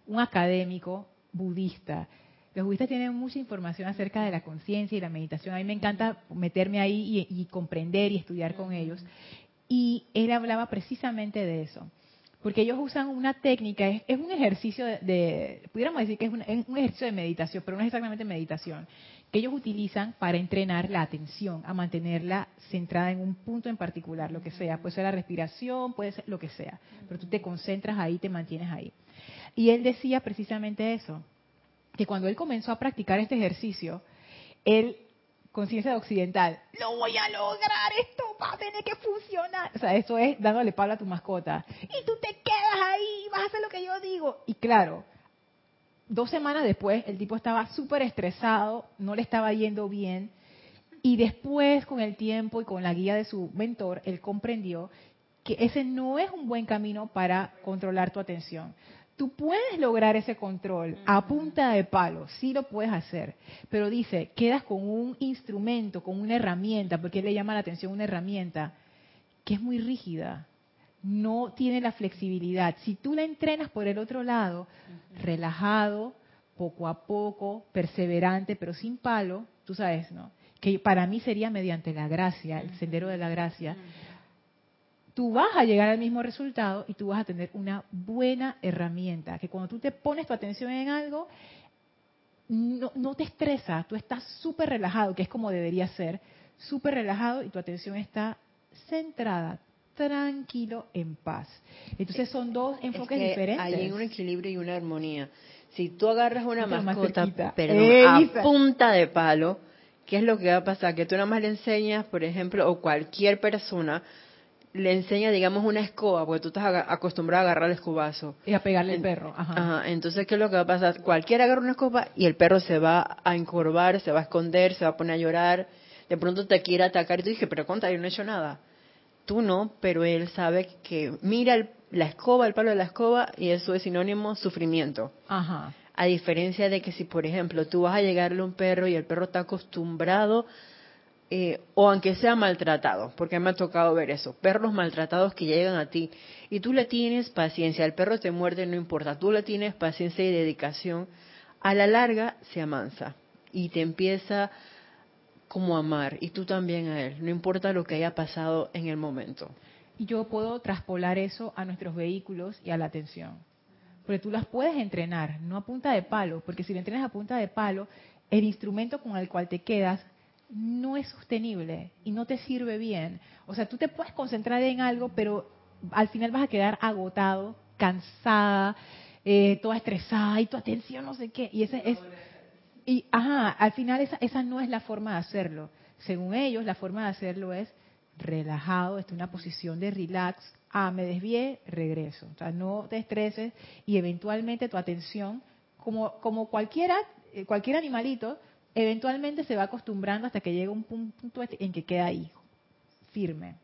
Speaker 1: un académico budista. Los budistas tienen mucha información acerca de la conciencia y la meditación. A mí me encanta meterme ahí y, comprender y estudiar con ellos. Y él hablaba precisamente de eso. Porque ellos usan una técnica, es, un ejercicio de, pudiéramos decir que es un, ejercicio de meditación, pero no es exactamente meditación, que ellos utilizan para entrenar la atención, a mantenerla centrada en un punto en particular, lo que sea. Puede ser la respiración, puede ser lo que sea. Pero tú te concentras ahí, te mantienes ahí. Y él decía precisamente eso, que cuando él comenzó a practicar este ejercicio, él, conciencia de occidental, lo voy a lograr, esto va a tener que funcionar. O sea, eso es dándole palo a tu mascota. Y tú te quedas ahí, vas a hacer lo que yo digo. Y claro, dos semanas después, el tipo estaba súper estresado, no le estaba yendo bien. Y después, con el tiempo y con la guía de su mentor, él comprendió que ese no es un buen camino para controlar tu atención. Tú puedes lograr ese control a punta de palo, sí lo puedes hacer, pero dice, quedas con un instrumento, con una herramienta, porque él le llama la atención una herramienta que es muy rígida, no tiene la flexibilidad. Si tú la entrenas por el otro lado, relajado, poco a poco, perseverante, pero sin palo, tú sabes, ¿no? Que para mí sería mediante la gracia, el sendero de la gracia tú vas a llegar al mismo resultado y tú vas a tener una buena herramienta, que cuando tú te pones tu atención en algo, no, te estresa, tú estás súper relajado, que es como debería ser, súper relajado y tu atención está centrada, tranquilo, en paz. Entonces son dos enfoques diferentes.
Speaker 4: Hay un equilibrio y una armonía. Si tú agarras una mascota, a punta de palo, ¿qué es lo que va a pasar? Que tú nada más le enseñas, por ejemplo, o cualquier persona, le enseña, digamos, una escoba, porque tú estás acostumbrado a agarrar el escobazo.
Speaker 1: Y a pegarle al perro.
Speaker 4: Ajá. Entonces, ¿qué es lo que va a pasar? Cualquiera agarra una escoba y el perro se va a encorvar, se va a esconder, se va a poner a llorar. De pronto te quiere atacar y tú dices, pero conta, yo no he hecho nada. Tú no, pero él sabe que mira la escoba, el palo de la escoba, y eso es sinónimo sufrimiento. Ajá. A diferencia de que si, por ejemplo, tú vas a llegarle a un perro y el perro está acostumbrado eh, o aunque sea maltratado, porque me ha tocado ver eso, perros maltratados que llegan a ti y tú le tienes paciencia, el perro te muerde, no importa, tú le tienes paciencia y dedicación, a la larga se amansa y te empieza como a amar y tú también a él, no importa lo que haya pasado en el momento.
Speaker 1: Y yo puedo traspolar eso a nuestros vehículos y a la atención, porque tú las puedes entrenar, no a punta de palo, porque si le entrenas a punta de palo, el instrumento con el cual te quedas no es sostenible y no te sirve bien. O sea, tú te puedes concentrar en algo, pero al final vas a quedar agotado, cansada, eh, toda estresada y tu atención no sé qué. Y ese es y ajá, al final esa, esa no es la forma de hacerlo. Según ellos, la forma de hacerlo es relajado, en una posición de relax. Ah, me desvié, regreso. O sea, no te estreses y eventualmente tu atención, como, como cualquiera, eh, cualquier animalito, eventualmente se va acostumbrando hasta que llega un punto en que queda ahí, firme.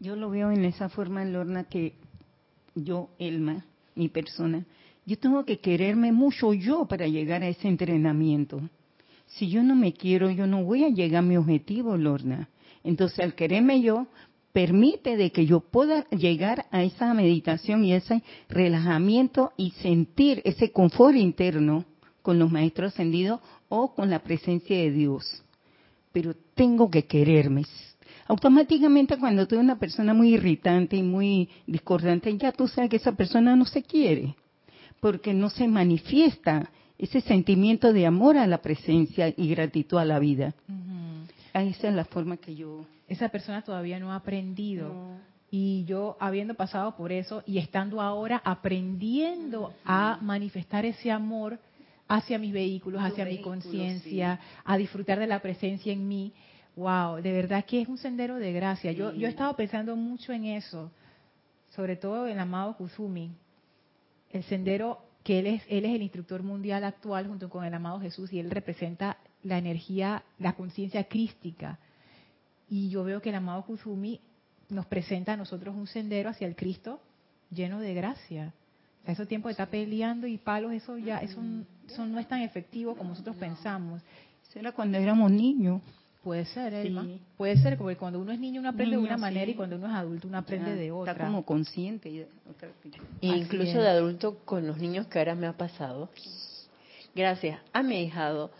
Speaker 2: Yo lo veo en esa forma, Lorna, que yo, Elma, mi persona, yo tengo que quererme mucho yo para llegar a ese entrenamiento. Si yo no me quiero, yo no voy a llegar a mi objetivo, Lorna. Entonces, al quererme yo, permite de que yo pueda llegar a esa meditación y ese relajamiento y sentir ese confort interno con los maestros ascendidos o con la presencia de Dios. Pero tengo que quererme. Automáticamente cuando tú eres una persona muy irritante y muy discordante, ya tú sabes que esa persona no se quiere, porque no se manifiesta ese sentimiento de amor a la presencia y gratitud a la vida. Esa es la forma que yo...
Speaker 1: Esa persona todavía no ha aprendido. Y yo, habiendo pasado por eso y estando ahora aprendiendo a manifestar ese amor, hacia mis vehículos, hacia mi conciencia, a disfrutar de la presencia en mí. Wow, de verdad que es un sendero de gracia. Yo, yo he estado pensando mucho en eso, sobre todo en el amado Kusumi, el sendero que él es, él es el instructor mundial actual junto con el amado Jesús y él representa la energía, la conciencia crística. Y yo veo que el amado Kusumi nos presenta a nosotros un sendero hacia el Cristo lleno de gracia esos tiempos de estar peleando y palos, eso ya eso, eso no es tan efectivo como nosotros pensamos.
Speaker 2: Eso era cuando éramos niños.
Speaker 1: Puede ser, Elma. Puede ser, porque cuando uno es niño uno aprende de una manera y cuando uno es adulto uno aprende de otra.
Speaker 2: Está como consciente.
Speaker 4: Y incluso de adulto con los niños que ahora me ha pasado, gracias a mi hijado,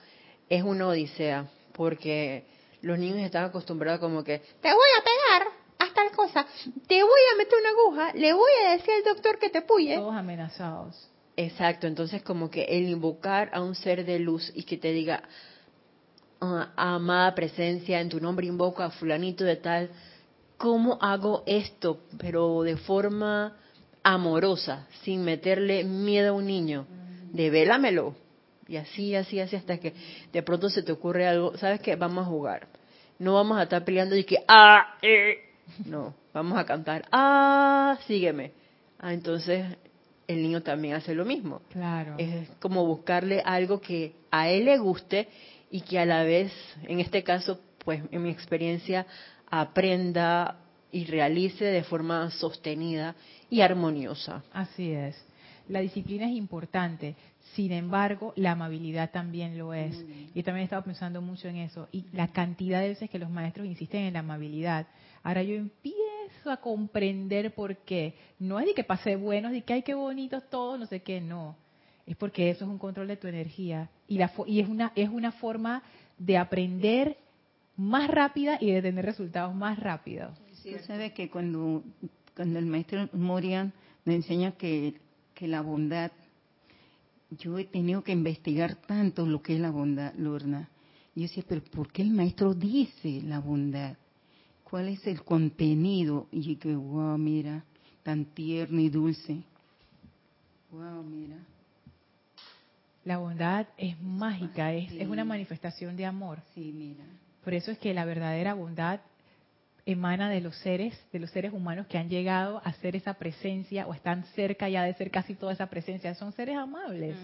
Speaker 4: es una odisea, porque los niños están acostumbrados como que, te voy a cosa, te voy a meter una aguja, le voy a decir al doctor que te puye.
Speaker 1: Todos amenazados.
Speaker 4: Exacto, entonces como que el invocar a un ser de luz y que te diga, ah, amada presencia, en tu nombre invoco a fulanito de tal, ¿cómo hago esto? Pero de forma amorosa, sin meterle miedo a un niño. Devélamelo. Y así, así, así, hasta que de pronto se te ocurre algo, ¿sabes qué? Vamos a jugar. No vamos a estar peleando y que, ah, eh. No, vamos a cantar, ah, sígueme. Ah, entonces el niño también hace lo mismo.
Speaker 1: Claro.
Speaker 4: Es como buscarle algo que a él le guste y que a la vez, en este caso, pues en mi experiencia, aprenda y realice de forma sostenida y armoniosa.
Speaker 1: Así es. La disciplina es importante, sin embargo, la amabilidad también lo es. Yo también he estado pensando mucho en eso y la cantidad de veces que los maestros insisten en la amabilidad. Ahora yo empiezo a comprender por qué. No es de que pase bueno, de que hay qué bonitos todos, no sé qué, no. Es porque eso es un control de tu energía y, la, y es, una, es una forma de aprender más rápida y de tener resultados más rápidos.
Speaker 2: Sí, sabes que cuando, cuando el maestro Morian nos enseña que, que la bondad, yo he tenido que investigar tanto lo que es la bondad, Lorna. Yo decía, pero ¿por qué el maestro dice la bondad? cuál es el contenido y que wow mira tan tierno y dulce. Wow mira
Speaker 1: la bondad es mágica es, es una manifestación de amor.
Speaker 2: Sí mira.
Speaker 1: Por eso es que la verdadera bondad emana de los seres de los seres humanos que han llegado a ser esa presencia o están cerca ya de ser casi toda esa presencia son seres amables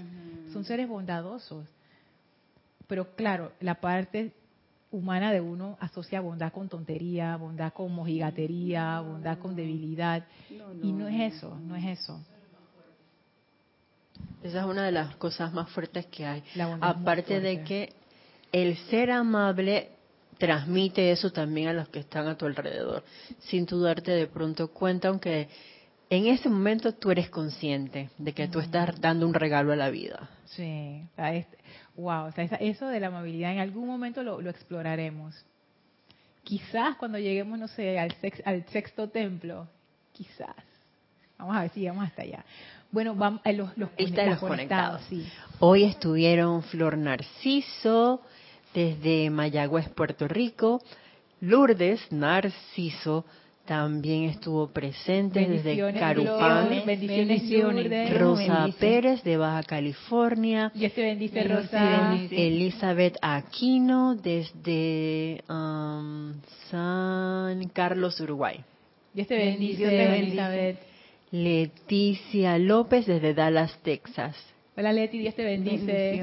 Speaker 1: son seres bondadosos pero claro la parte humana de uno asocia bondad con tontería, bondad con mojigatería, bondad con debilidad. y no es eso, no es eso.
Speaker 4: Esa es una de las cosas más fuertes que hay. Aparte de que el ser amable transmite eso también a los que están a tu alrededor, sin tú darte de pronto cuenta, aunque en ese momento tú eres consciente de que tú estás dando un regalo a la vida.
Speaker 1: Sí, wow, o sea, eso de la amabilidad en algún momento lo, exploraremos. Quizás cuando lleguemos, no sé, al, al sexto templo, quizás. Vamos a ver si llegamos hasta allá. Bueno, vamos, a eh, los, los,
Speaker 4: los conectados. Sí. Hoy estuvieron Flor Narciso desde Mayagüez, Puerto Rico, Lourdes Narciso también estuvo presente desde Carupán, Rosa Pérez de Baja California,
Speaker 1: Dios te bendice Rosa,
Speaker 4: Elizabeth Aquino desde um, San Carlos, Uruguay.
Speaker 1: Dios te bendice, Elizabeth.
Speaker 4: Leticia López desde Dallas, Texas.
Speaker 1: Hola Leti, Dios te bendice.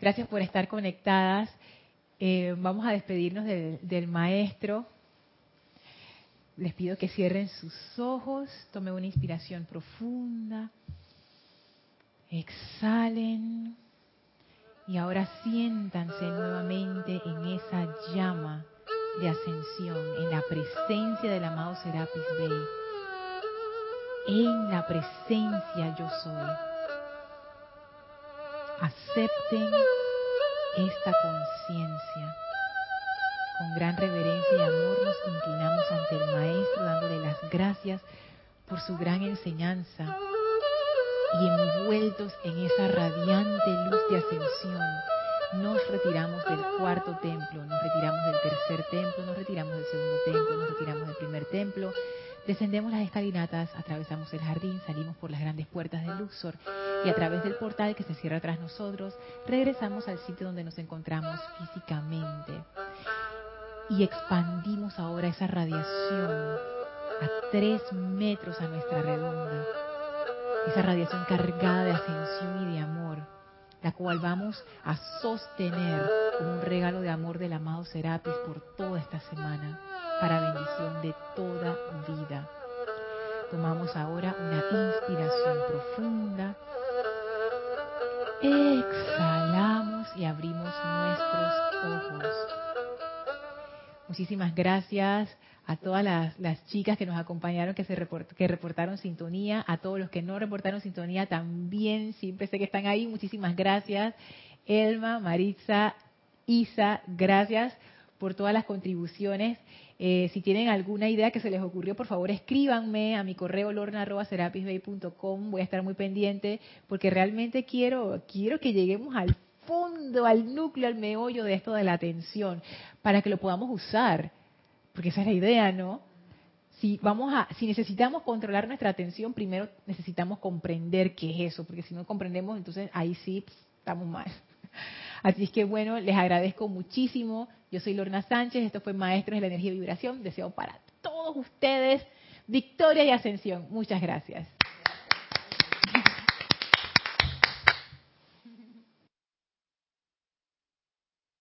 Speaker 1: Gracias por estar conectadas. Eh, vamos a despedirnos del maestro. Les pido que cierren sus ojos, tomen una inspiración profunda, exhalen. Y ahora siéntanse nuevamente en esa llama de ascensión, en la presencia del amado Serapis Bey, en la presencia yo soy. Acepten esta conciencia. Con gran reverencia y amor nos inclinamos ante el Maestro dándole las gracias por su gran enseñanza y envueltos en esa radiante luz de ascensión, nos retiramos del cuarto templo, nos retiramos del tercer templo, nos retiramos del segundo templo, nos retiramos del primer templo, descendemos las escalinatas, atravesamos el jardín, salimos por las grandes puertas de Luxor y a través del portal que se cierra tras nosotros, regresamos al sitio donde nos encontramos físicamente y expandimos ahora esa radiación a tres metros a nuestra redonda. Esa radiación cargada de ascensión y de amor, la cual vamos a sostener como un regalo de amor del amado Serapis por toda esta semana, para bendición de toda vida. Tomamos ahora una inspiración profunda. Exhalamos y abrimos nuestros ojos. Muchísimas gracias a todas las, chicas que nos acompañaron, que, se que reportaron sintonía, a todos los que no reportaron sintonía también, siempre sé que están ahí, muchísimas gracias. Elma, Maritza, Isa, gracias por todas las contribuciones. Eh, si tienen alguna idea que se les ocurrió, por favor escríbanme a mi correo lorna.serapisbay.com. Voy a estar muy pendiente porque realmente quiero, quiero que lleguemos al fondo, al núcleo, al meollo de esto de la atención, para que lo podamos usar. Porque esa es la idea, ¿no? Si, vamos a, si necesitamos controlar nuestra atención, primero necesitamos comprender qué es eso, porque si no comprendemos, entonces ahí sí estamos mal. Así es que bueno, les agradezco muchísimo. Yo soy Lorna Sánchez, esto fue Maestros de la Energía y Vibración. Deseo para todos ustedes victoria y ascensión. Muchas gracias.